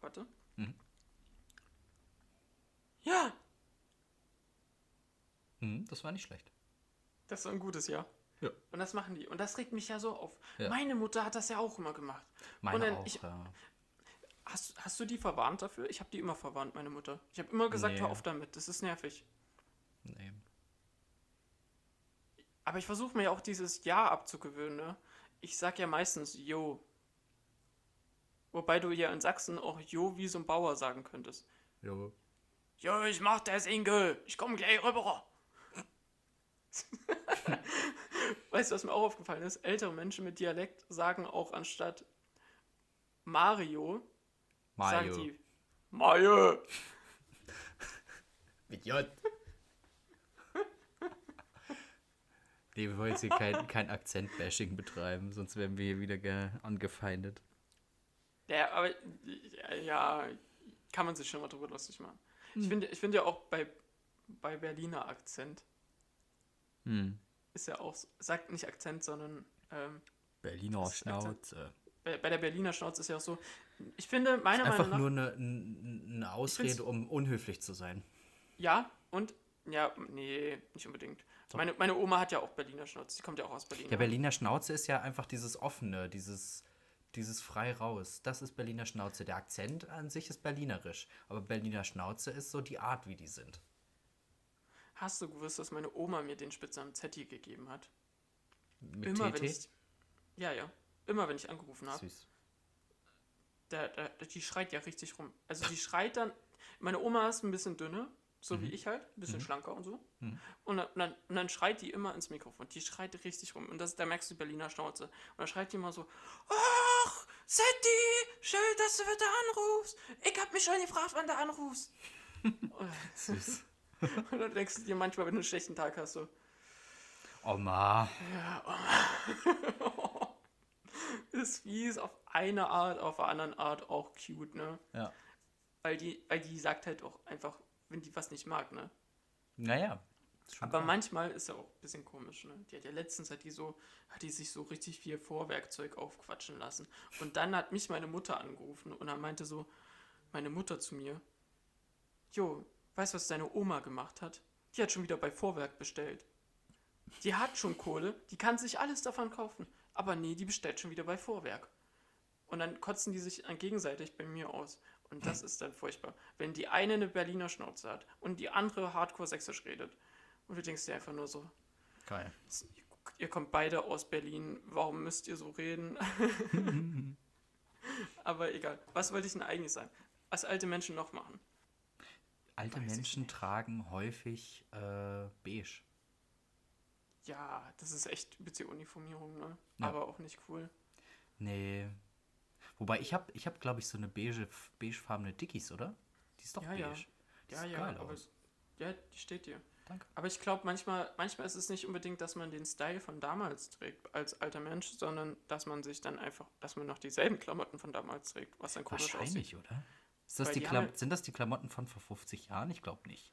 Speaker 2: Warte.
Speaker 1: Mhm.
Speaker 2: Ja,
Speaker 1: Hm, das war nicht schlecht.
Speaker 2: das ist ein gutes Ja.
Speaker 1: Ja.
Speaker 2: Und das machen die. Und das regt mich ja so auf.
Speaker 1: Ja.
Speaker 2: Meine Mutter hat das ja auch immer gemacht.
Speaker 1: Meine
Speaker 2: und dann,
Speaker 1: auch,
Speaker 2: ich,
Speaker 1: ja.
Speaker 2: Hast, hast du die verwarnt dafür? Ich habe die immer verwarnt, meine Mutter. Ich habe immer gesagt,
Speaker 1: Nee.
Speaker 2: hör auf damit. Das ist nervig.
Speaker 1: Nee.
Speaker 2: Aber ich versuche mir ja auch dieses Ja abzugewöhnen. Ne? Ich sag ja meistens Jo. Wobei du ja in Sachsen auch Jo wie so ein Bauer sagen könntest.
Speaker 1: Jo.
Speaker 2: Jo, ich mach das Inge. Ich komme gleich rüber. <laughs> weißt du, was mir auch aufgefallen ist? Ältere Menschen mit Dialekt sagen auch anstatt Mario,
Speaker 1: Mario.
Speaker 2: die Mario.
Speaker 1: Mit J. Nee, wir wollen jetzt hier kein, kein Akzent-Bashing betreiben, sonst werden wir hier wieder ge angefeindet.
Speaker 2: Ja, aber ja, kann man sich schon mal drüber lustig machen. Ich finde ich finde ja auch bei, bei Berliner Akzent
Speaker 1: Hm.
Speaker 2: ist ja auch, sagt nicht Akzent, sondern ähm,
Speaker 1: Berliner
Speaker 2: Akzent.
Speaker 1: Schnauze.
Speaker 2: bei, bei der Berliner Schnauze ist ja auch so, ich finde meiner
Speaker 1: Einfach
Speaker 2: Meinung nach,
Speaker 1: nur eine, eine Ausrede, um unhöflich zu sein.
Speaker 2: ja und, ja, nee, nicht unbedingt.
Speaker 1: Doch.
Speaker 2: Meine, meine Oma hat ja auch Berliner Schnauze, die kommt ja auch aus Berlin.
Speaker 1: Der Berliner Schnauze ist ja einfach dieses Offene, dieses, dieses frei raus. Das ist Berliner Schnauze. Der Akzent an sich ist berlinerisch. Aber Berliner Schnauze ist so die Art, wie die sind.
Speaker 2: Hast du gewusst, dass meine Oma mir den Spitznamen Zetti gegeben hat?
Speaker 1: Mit
Speaker 2: immer
Speaker 1: TT?
Speaker 2: wenn ich, ja, ja, immer wenn ich angerufen habe.
Speaker 1: Süß.
Speaker 2: Der, der, die schreit ja richtig rum. Also die schreit dann, meine Oma ist ein bisschen dünner, so wie ich halt, ein bisschen schlanker und so.
Speaker 1: Mhm.
Speaker 2: Und, dann, und, dann, und dann schreit die immer ins Mikrofon. Die schreit richtig rum. Und das, da merkst du die Berliner Schnauze. Und dann schreit die immer so, ach, Setti, schön, dass du wieder anrufst. Ich hab mich schon gefragt, wann du anrufst. Und- <laughs>
Speaker 1: Süß. <laughs>
Speaker 2: Und dann denkst du dir manchmal, wenn du einen schlechten Tag hast, so,
Speaker 1: Oma. <laughs> <laughs>
Speaker 2: ist fies auf eine Art, auf der anderen Art auch cute, ne?
Speaker 1: Ja.
Speaker 2: Weil die, weil die sagt halt auch einfach, wenn die was nicht mag, ne?
Speaker 1: Naja.
Speaker 2: Aber
Speaker 1: klar.
Speaker 2: manchmal ist ja auch ein bisschen komisch, ne? Die hat ja letztens hat die so, hat die sich so richtig viel Vorwerkzeug aufquatschen lassen. Und dann hat mich meine Mutter angerufen und dann meinte so, meine Mutter zu mir, Jo, weißt du, was deine Oma gemacht hat? Die hat schon wieder bei Vorwerk bestellt. Die hat schon Kohle, die kann sich alles davon kaufen. Aber nee, die bestellt schon wieder bei Vorwerk. Und dann kotzen die sich gegenseitig bei mir aus. Und das ist dann furchtbar. Wenn die eine eine Berliner Schnauze hat und die andere hardcore-sächsisch redet. Und du denkst dir einfach nur so,
Speaker 1: Geil.
Speaker 2: ihr kommt beide aus Berlin, warum müsst ihr so reden? <laughs> Aber egal. Was wollte ich denn eigentlich sagen? Was alte Menschen noch machen?
Speaker 1: Alte
Speaker 2: Weiß
Speaker 1: Menschen tragen häufig äh, beige.
Speaker 2: Ja, das ist echt ein bisschen Uniformierung, ne?
Speaker 1: Ja.
Speaker 2: Aber auch nicht cool.
Speaker 1: Nee. Wobei ich habe, ich hab, glaube ich, so eine beige, beigefarbene Dickies, oder? Die ist doch
Speaker 2: Ja,
Speaker 1: beige.
Speaker 2: ja.
Speaker 1: Die
Speaker 2: Ja, ja, aber
Speaker 1: aus.
Speaker 2: ja, die steht dir.
Speaker 1: Danke.
Speaker 2: Aber ich glaube, manchmal, manchmal ist es nicht unbedingt, dass man den Style von damals trägt als alter Mensch, sondern dass man sich dann einfach, dass man noch dieselben Klamotten von damals trägt, was dann komisch aussieht.
Speaker 1: Wahrscheinlich, oder? Ist das die
Speaker 2: die haben ja-
Speaker 1: sind das die Klamotten von vor 50 Jahren? Ich glaube nicht.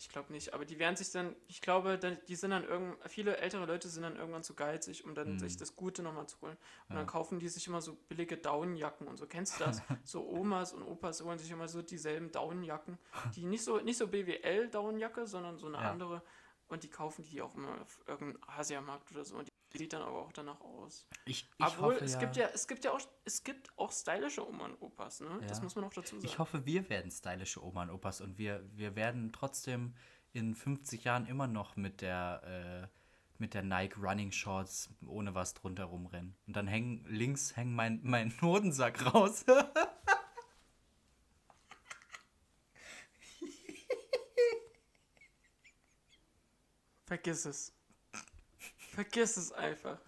Speaker 2: Ich glaube nicht, aber die werden sich dann, ich glaube, die sind dann irgend, viele ältere Leute sind dann irgendwann zu geizig, um dann sich das Gute nochmal zu holen. Und dann kaufen die sich immer so billige Daunenjacken und so. Kennst du das? <laughs> so Omas und Opas holen sich immer so dieselben Daunenjacken, die nicht so, nicht so BWL-Daunenjacke, sondern so eine
Speaker 1: Ja.
Speaker 2: andere. Und die kaufen die auch immer auf irgendeinem Asiamarkt oder so. Und sieht dann aber auch danach aus.
Speaker 1: Ich, ich
Speaker 2: Obwohl,
Speaker 1: hoffe
Speaker 2: es
Speaker 1: ja,
Speaker 2: gibt ja, es gibt ja auch, es gibt auch stylische Oma und Opas, ne? Das
Speaker 1: Ja.
Speaker 2: muss man auch dazu sagen.
Speaker 1: Ich hoffe, wir werden stylische Oma und Opas und wir, wir werden trotzdem in 50 Jahren immer noch mit der, äh, mit der Nike Running Shorts ohne was drunter rumrennen. Und dann hängen links hängt mein, mein <laughs> Hodensack raus.
Speaker 2: Vergiss es. Vergiss es einfach.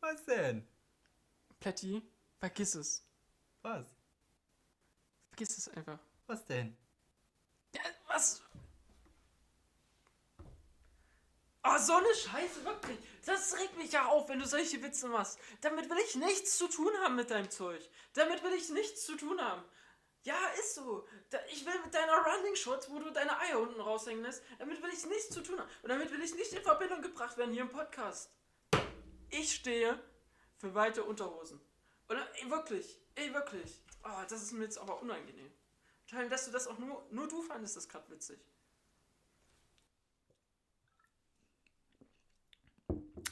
Speaker 1: was denn?
Speaker 2: Plätti, vergiss es.
Speaker 1: Was?
Speaker 2: Vergiss es einfach.
Speaker 1: Was denn?
Speaker 2: Ja, was? Oh, so eine Scheiße, wirklich. Das regt mich ja auf, wenn du solche Witze machst. Damit will ich nichts zu tun haben mit deinem Zeug. Damit will ich nichts zu tun haben. Ja, ist so. Ich will mit deiner Running Shorts, wo du deine Eier unten raushängen lässt, damit will ich nichts zu tun haben. Und damit will ich nicht in Verbindung gebracht werden hier im Podcast. Ich stehe für weite Unterhosen. Und ey, wirklich, ey, wirklich. Oh, das ist mir jetzt aber unangenehm. Allem, dass du das auch nur, nur du fandest das gerade witzig.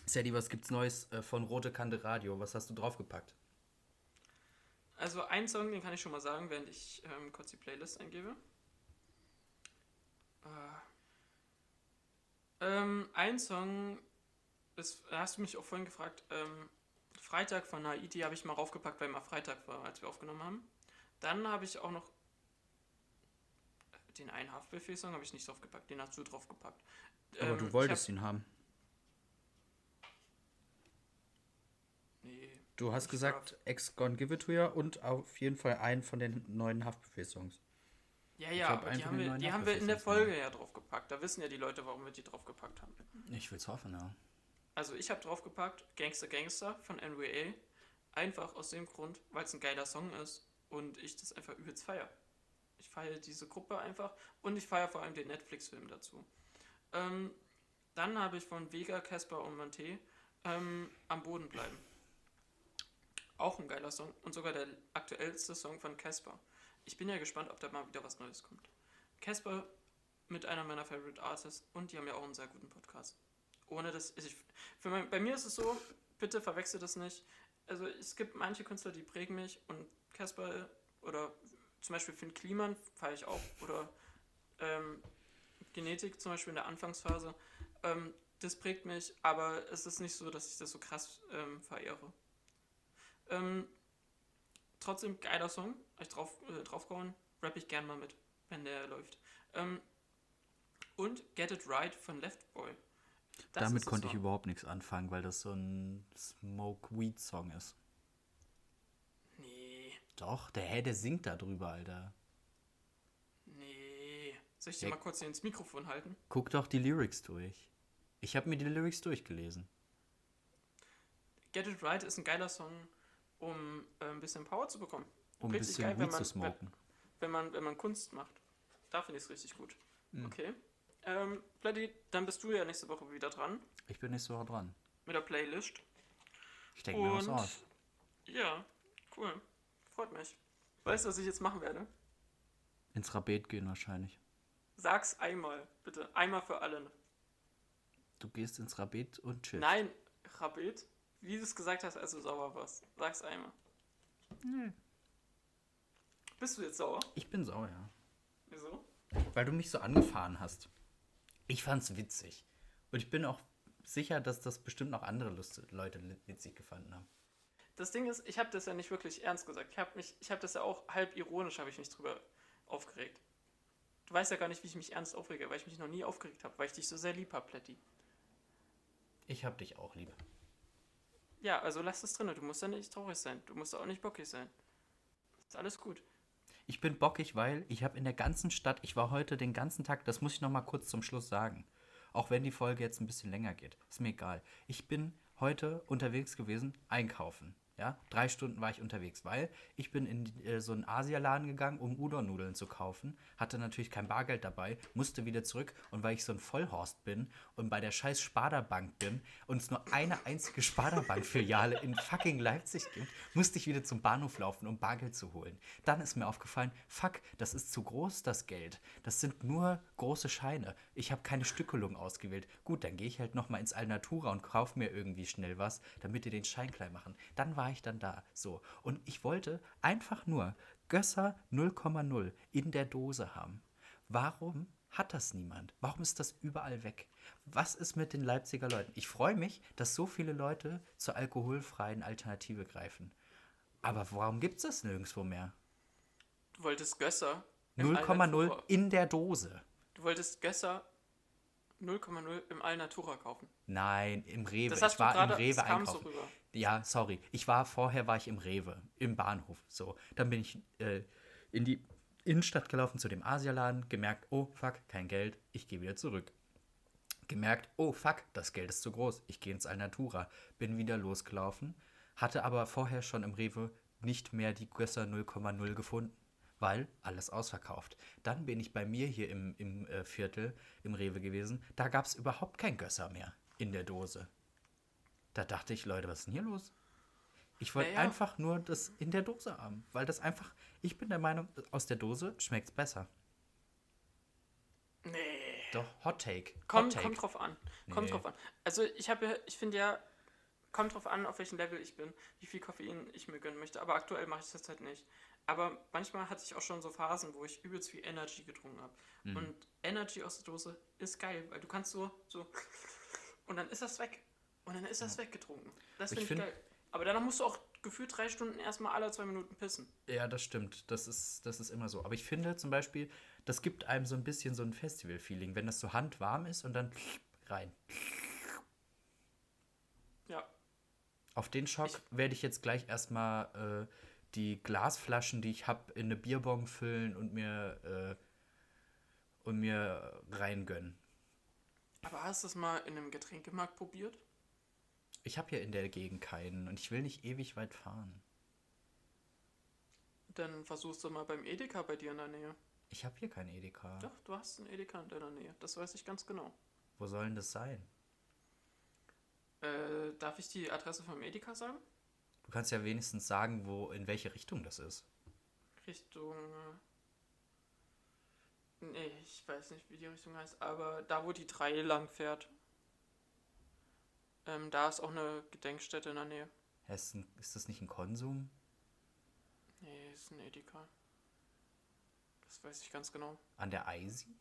Speaker 1: Sadie, was gibt's Neues äh, von Rote Kante Radio? Was hast du draufgepackt?
Speaker 2: Also ein Song, den kann ich schon mal sagen, während ich ähm, kurz die Playlist eingebe. Äh, ähm, ein Song ist, da hast du mich auch vorhin gefragt, ähm, Freitag von Haiti habe ich mal raufgepackt, weil mal Freitag war, als wir aufgenommen haben. Dann habe ich auch noch den einen Haftbefehl-Song habe ich nicht draufgepackt, den hast du draufgepackt.
Speaker 1: Aber
Speaker 2: Ähm,
Speaker 1: du
Speaker 2: ich
Speaker 1: wolltest
Speaker 2: hab-
Speaker 1: ihn haben.
Speaker 2: Nee,
Speaker 1: Du hast
Speaker 2: Ich
Speaker 1: gesagt, Ex Gone Give It To Ya und auf jeden Fall einen von den neuen Haftbefehl-Songs.
Speaker 2: Ja, ja, aber die haben, wir, die haben wir in der Folge ja draufgepackt. Da wissen ja die Leute, warum wir die draufgepackt haben.
Speaker 1: Ich will's hoffen, ja.
Speaker 2: Also ich habe draufgepackt Gangster Gangster von NWA. Einfach aus dem Grund, weil es ein geiler Song ist und ich das einfach übelst feier. Ich feiere diese Gruppe einfach und ich feiere vor allem den Netflix-Film dazu. Ähm, dann habe ich von Vega, Casper und Monte ähm, Am Boden bleiben. Auch ein geiler Song und sogar der aktuellste Song von Casper. Ich bin ja gespannt, ob da mal wieder was Neues kommt. Casper mit einer meiner Favorite Artists und die haben ja auch einen sehr guten Podcast. Ohne dass ich. Für mein, bei mir ist es so, bitte verwechsel das nicht. Also es gibt manche Künstler, die prägen mich und Casper oder zum Beispiel Finn Kliman feiere ich auch oder ähm, Genetik zum Beispiel in der Anfangsphase. Ähm, das prägt mich, aber es ist nicht so, dass ich das so krass ähm, verehre. Ähm, trotzdem geiler Song, ich drauf, äh, draufgehauen, rap ich gern mal mit, wenn der läuft. Ähm, und Get It Right von Left Boy. Das
Speaker 1: Damit konnte ich überhaupt nichts anfangen, weil das so ein Smoke-Weed-Song ist.
Speaker 2: Nee,
Speaker 1: Doch, der, hä, der singt da drüber, Alter.
Speaker 2: nee. Soll ich dir mal kurz ins Mikrofon halten?
Speaker 1: Guck doch die Lyrics durch. Ich habe mir die Lyrics durchgelesen.
Speaker 2: Get It Right ist ein geiler Song, um äh, ein bisschen Power zu bekommen.
Speaker 1: Um ein
Speaker 2: Richtig
Speaker 1: bisschen
Speaker 2: geil, wenn man-
Speaker 1: zu smoken.
Speaker 2: Wenn man, wenn man Kunst macht. Da finde ich es richtig gut.
Speaker 1: Mhm.
Speaker 2: Okay. Ähm, Bloody, dann bist du ja nächste Woche wieder dran
Speaker 1: Ich bin nächste Woche dran.
Speaker 2: mit der Playlist.
Speaker 1: Ich denke mir was aus.
Speaker 2: ja, cool. Freut mich. Weißt du, was ich jetzt machen werde?
Speaker 1: Ins Rabet gehen wahrscheinlich.
Speaker 2: Sag's einmal, bitte. Einmal für alle.
Speaker 1: Du gehst ins Rabet und chillst.
Speaker 2: Nein, Rabet, wie du es gesagt hast, als du sauer warst. Sag's einmal. Bist du jetzt sauer?
Speaker 1: Ich bin sauer, ja.
Speaker 2: Wieso?
Speaker 1: Weil du mich so angefahren hast. Ich fand's witzig. Und ich bin auch sicher, dass das bestimmt noch andere Lust Leute witzig gefunden haben.
Speaker 2: Das Ding ist, ich habe das ja nicht wirklich ernst gesagt. Ich habe mich, ich habe das ja auch halb ironisch, habe ich mich drüber aufgeregt. Du weißt ja gar nicht, wie ich mich ernst aufrege, weil ich mich noch nie aufgeregt habe, weil ich dich so sehr lieb habe, Plätti.
Speaker 1: Ich hab dich auch lieb.
Speaker 2: Ja, also lass es drin. Du musst ja nicht traurig sein. Du musst auch nicht bockig sein. Ist alles gut.
Speaker 1: Ich bin bockig, weil ich habe in der ganzen Stadt, ich war heute den ganzen Tag, das muss ich noch mal kurz zum Schluss sagen. Auch wenn die Folge jetzt ein bisschen länger geht. Ist mir egal. Ich bin heute unterwegs gewesen, einkaufen. Ja, drei Stunden war ich unterwegs, weil ich bin in äh, so einen Asialaden gegangen, um Udon-Nudeln zu kaufen. Hatte natürlich kein Bargeld dabei, musste wieder zurück. Und weil ich so ein Vollhorst bin und bei der scheiß Sparda-Bank bin und es nur eine einzige Sparda-Bank-Filiale in fucking Leipzig gibt, musste ich wieder zum Bahnhof laufen, um Bargeld zu holen. Dann ist mir aufgefallen, fuck, das ist zu groß, das Geld. Das sind nur große Scheine. Ich habe keine Stückelung ausgewählt. Gut, dann gehe ich halt nochmal ins Alnatura und kaufe mir irgendwie schnell was, damit die den Schein klein machen. Dann war ich dann da. So. Und ich wollte einfach nur Gösser 0,0 in der Dose haben. Warum hat das niemand? Warum ist das überall weg? Was ist mit den Leipziger Leuten? Ich freue mich, dass so viele Leute zur alkoholfreien Alternative greifen. Aber warum gibt es das nirgendwo mehr?
Speaker 2: Du wolltest Gösser. im
Speaker 1: 0,0
Speaker 2: Alnatura-
Speaker 1: in der Dose.
Speaker 2: Du wolltest Gösser 0,0 im Alnatura kaufen.
Speaker 1: Nein, im Rewe.
Speaker 2: Das hast
Speaker 1: ich war
Speaker 2: du gerade,
Speaker 1: im Rewe
Speaker 2: das kam so
Speaker 1: einkaufen.
Speaker 2: rüber.
Speaker 1: Ja, sorry. Ich war vorher war ich im Rewe, im Bahnhof. So, dann bin ich äh, in die Innenstadt gelaufen zu dem Asialaden, gemerkt, oh fuck, kein Geld, ich gehe wieder zurück. Gemerkt, oh fuck, das Geld ist zu groß, ich gehe ins Alnatura, bin wieder losgelaufen, hatte aber vorher schon im Rewe nicht mehr die Gösser 0,0 gefunden, weil alles ausverkauft. Dann bin ich bei mir hier im, im äh, Viertel, im Rewe gewesen, da gab es überhaupt kein Gösser mehr in der Dose. Da dachte ich, Leute, was ist denn hier los? Ich wollte
Speaker 2: Naja.
Speaker 1: einfach nur das in der Dose haben, weil das einfach, ich bin der Meinung, aus der Dose schmeckt es besser.
Speaker 2: Nee.
Speaker 1: Doch, Hot Take.
Speaker 2: Kommt,
Speaker 1: Hot Take.
Speaker 2: kommt drauf an. Kommt
Speaker 1: Nee.
Speaker 2: drauf an. Also ich habe ja, ich finde ja, kommt drauf an, auf welchem Level ich bin, wie viel Koffein ich mir gönnen möchte. Aber aktuell mache ich das halt nicht. Aber manchmal hatte ich auch schon so Phasen, wo ich übelst viel Energy getrunken habe.
Speaker 1: Mhm.
Speaker 2: Und Energy aus der Dose ist geil, weil du kannst so, so und dann ist das weg. Und dann ist das weggetrunken. Das finde ich,
Speaker 1: find-
Speaker 2: geil. Aber danach musst du auch gefühlt drei Stunden erstmal alle zwei Minuten pissen.
Speaker 1: Ja, das stimmt. Das ist, das ist immer so. Aber ich finde zum Beispiel, das gibt einem so ein bisschen so ein Festival-Feeling, wenn das so handwarm ist und dann rein.
Speaker 2: Ja.
Speaker 1: Auf den Schock
Speaker 2: Ich-
Speaker 1: werde ich jetzt gleich erstmal äh, die Glasflaschen, die ich habe, in eine Bierbong füllen und mir, äh, und mir reingönnen.
Speaker 2: Aber hast du es mal in einem Getränkemarkt probiert?
Speaker 1: Ich habe hier in der Gegend keinen und ich will nicht ewig weit fahren.
Speaker 2: Dann versuchst du mal beim Edeka bei dir in der Nähe.
Speaker 1: Ich habe hier keinen Edeka.
Speaker 2: Doch, du hast einen Edeka in deiner Nähe. Das weiß ich ganz genau.
Speaker 1: Wo soll denn das sein?
Speaker 2: Äh, darf ich die Adresse vom Edeka sagen?
Speaker 1: Du kannst ja wenigstens sagen, wo, in welche Richtung das ist.
Speaker 2: Richtung. Nee, ich weiß nicht, wie die Richtung heißt, aber da, wo die 3 lang fährt. Ähm, da ist auch eine Gedenkstätte in der Nähe.
Speaker 1: Ist, ein, ist das nicht ein Konsum?
Speaker 2: Nee, ist ein Edeka. Das weiß ich ganz genau.
Speaker 1: An der Eisi?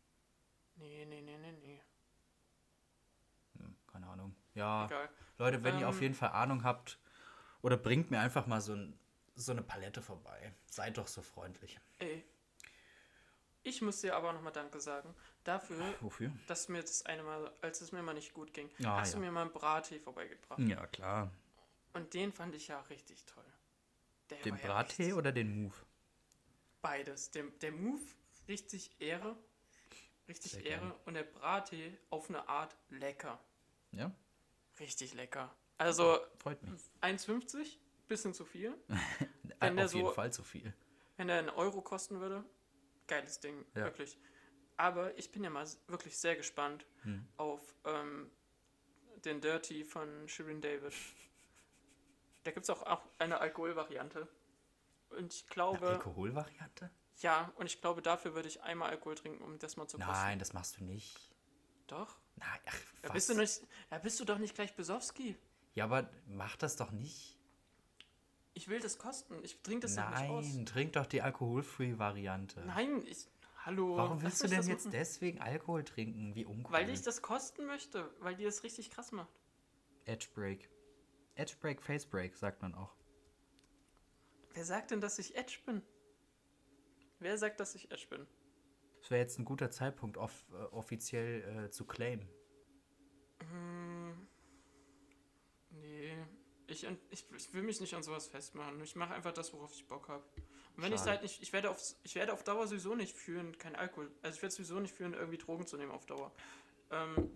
Speaker 2: Nee, nee, nee, nee, nee.
Speaker 1: Hm, keine Ahnung. Ja,
Speaker 2: Egal.
Speaker 1: Leute, wenn ihr auf
Speaker 2: Ähm.
Speaker 1: jeden Fall Ahnung habt, oder bringt mir einfach mal so, ein, so eine Palette vorbei. Seid doch so freundlich.
Speaker 2: Ey. Ich muss dir aber nochmal Danke sagen. Dafür,
Speaker 1: Wofür?
Speaker 2: dass mir das eine Mal, als es mir mal nicht gut ging,
Speaker 1: Ah,
Speaker 2: hast du
Speaker 1: ja.
Speaker 2: mir mal einen Brattee vorbeigebracht.
Speaker 1: Ja, klar.
Speaker 2: Und den fand ich ja richtig toll. Der
Speaker 1: Den
Speaker 2: ja
Speaker 1: Brattee
Speaker 2: richtig-
Speaker 1: oder den Move?
Speaker 2: Beides. Der, der Move richtig Ehre. Richtig
Speaker 1: Sehr
Speaker 2: Ehre.
Speaker 1: gern.
Speaker 2: Und der Brattee auf eine Art lecker.
Speaker 1: Ja,
Speaker 2: Richtig lecker. Also
Speaker 1: freut mich.
Speaker 2: 1,50, bisschen zu viel. <laughs> Wenn der
Speaker 1: Auf jeden
Speaker 2: so-
Speaker 1: Fall zu viel.
Speaker 2: Wenn der einen Euro kosten würde, geiles Ding,
Speaker 1: Ja.
Speaker 2: wirklich. Aber ich bin ja mal wirklich sehr gespannt
Speaker 1: Hm.
Speaker 2: auf ähm, den Dirty von Shirin David. Da gibt es auch, auch eine Alkoholvariante. Und ich
Speaker 1: Eine
Speaker 2: glaube,
Speaker 1: Alkoholvariante?
Speaker 2: ja, und ich glaube, dafür würde ich einmal Alkohol trinken, um das mal zu kosten.
Speaker 1: Nein, das machst du nicht.
Speaker 2: Doch.
Speaker 1: Nein, ach,
Speaker 2: Da
Speaker 1: was?
Speaker 2: bist, du nicht, da bist du doch nicht gleich Besowski.
Speaker 1: Ja, aber mach das doch nicht.
Speaker 2: Ich will das kosten. Ich trinke das doch nicht aus.
Speaker 1: Nein, trink doch die alkoholfree-Variante.
Speaker 2: Nein, ich. Hallo.
Speaker 1: Warum willst du denn jetzt
Speaker 2: machen.
Speaker 1: deswegen Alkohol trinken? Wie uncool.
Speaker 2: Weil ich das kosten möchte. Weil die das richtig krass macht.
Speaker 1: Edge Break. Edge Break, Face Break, sagt man auch.
Speaker 2: Wer sagt denn, dass ich Edge bin? Wer sagt, dass ich Edge bin?
Speaker 1: Das wäre jetzt ein guter Zeitpunkt, off äh, offiziell äh, zu claimen.
Speaker 2: Hm, nee. Ich, ich, ich will mich nicht an sowas festmachen. Ich mache einfach das, worauf ich Bock habe. Und wenn ich halt nicht, ich werde, auf, ich werde auf Dauer sowieso nicht führen, kein Alkohol. Also ich werde sowieso nicht führen, irgendwie Drogen zu nehmen auf Dauer. Ähm,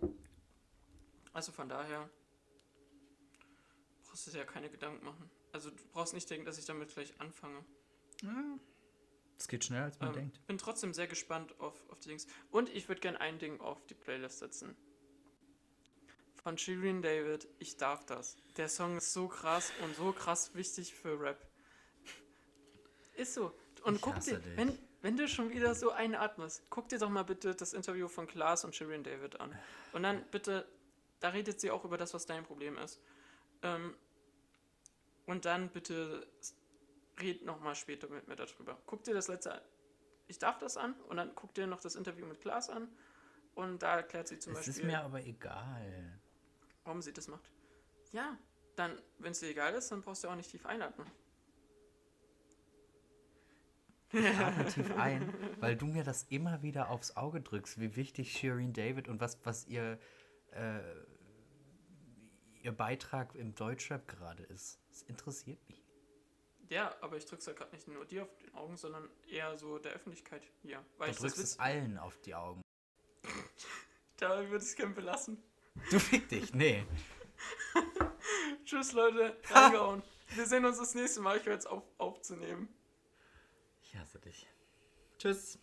Speaker 2: also von daher brauchst du dir ja keine Gedanken machen. Also du brauchst nicht denken, dass ich damit gleich anfange.
Speaker 1: Es geht schneller, als man
Speaker 2: Ähm,
Speaker 1: denkt.
Speaker 2: bin trotzdem sehr gespannt auf, auf die Dings. Und ich würde gerne ein Ding auf die Playlist setzen. Von Shirin David, ich darf das. Der Song ist so krass und so krass wichtig für Rap. Ist so. Und
Speaker 1: Ich
Speaker 2: guck dir,
Speaker 1: dich.
Speaker 2: wenn, wenn du schon wieder so einatmest, guck dir doch mal bitte das Interview von Klaas und Shirin David an. Und dann bitte, da redet sie auch über das, was dein Problem ist. Ähm, und dann bitte red nochmal später mit mir darüber. Guck dir das letzte, ich darf das an und dann guck dir noch das Interview mit Klaas an und da erklärt sie zum
Speaker 1: Es ist
Speaker 2: Beispiel,
Speaker 1: mir aber egal.
Speaker 2: Warum sie das macht. Ja, dann, wenn es dir egal ist, dann brauchst du auch nicht tief einatmen.
Speaker 1: atme <laughs> tief ein, weil du mir das immer wieder aufs Auge drückst, wie wichtig Shireen David und was, was ihr, äh, ihr Beitrag im Deutschrap gerade ist. Das interessiert mich.
Speaker 2: Ja, aber ich drück's ja gerade nicht nur dir auf die Augen, sondern eher so der Öffentlichkeit hier. Weil
Speaker 1: Du
Speaker 2: ich
Speaker 1: drückst es allen auf die Augen. <laughs>
Speaker 2: da würde ich es gerne belassen.
Speaker 1: Du fick dich, nee. <laughs>
Speaker 2: Tschüss, Leute, reingehauen. Wir sehen uns das nächste Mal. Ich höre jetzt auf aufzunehmen.
Speaker 1: Ich hasse dich. Tschüss.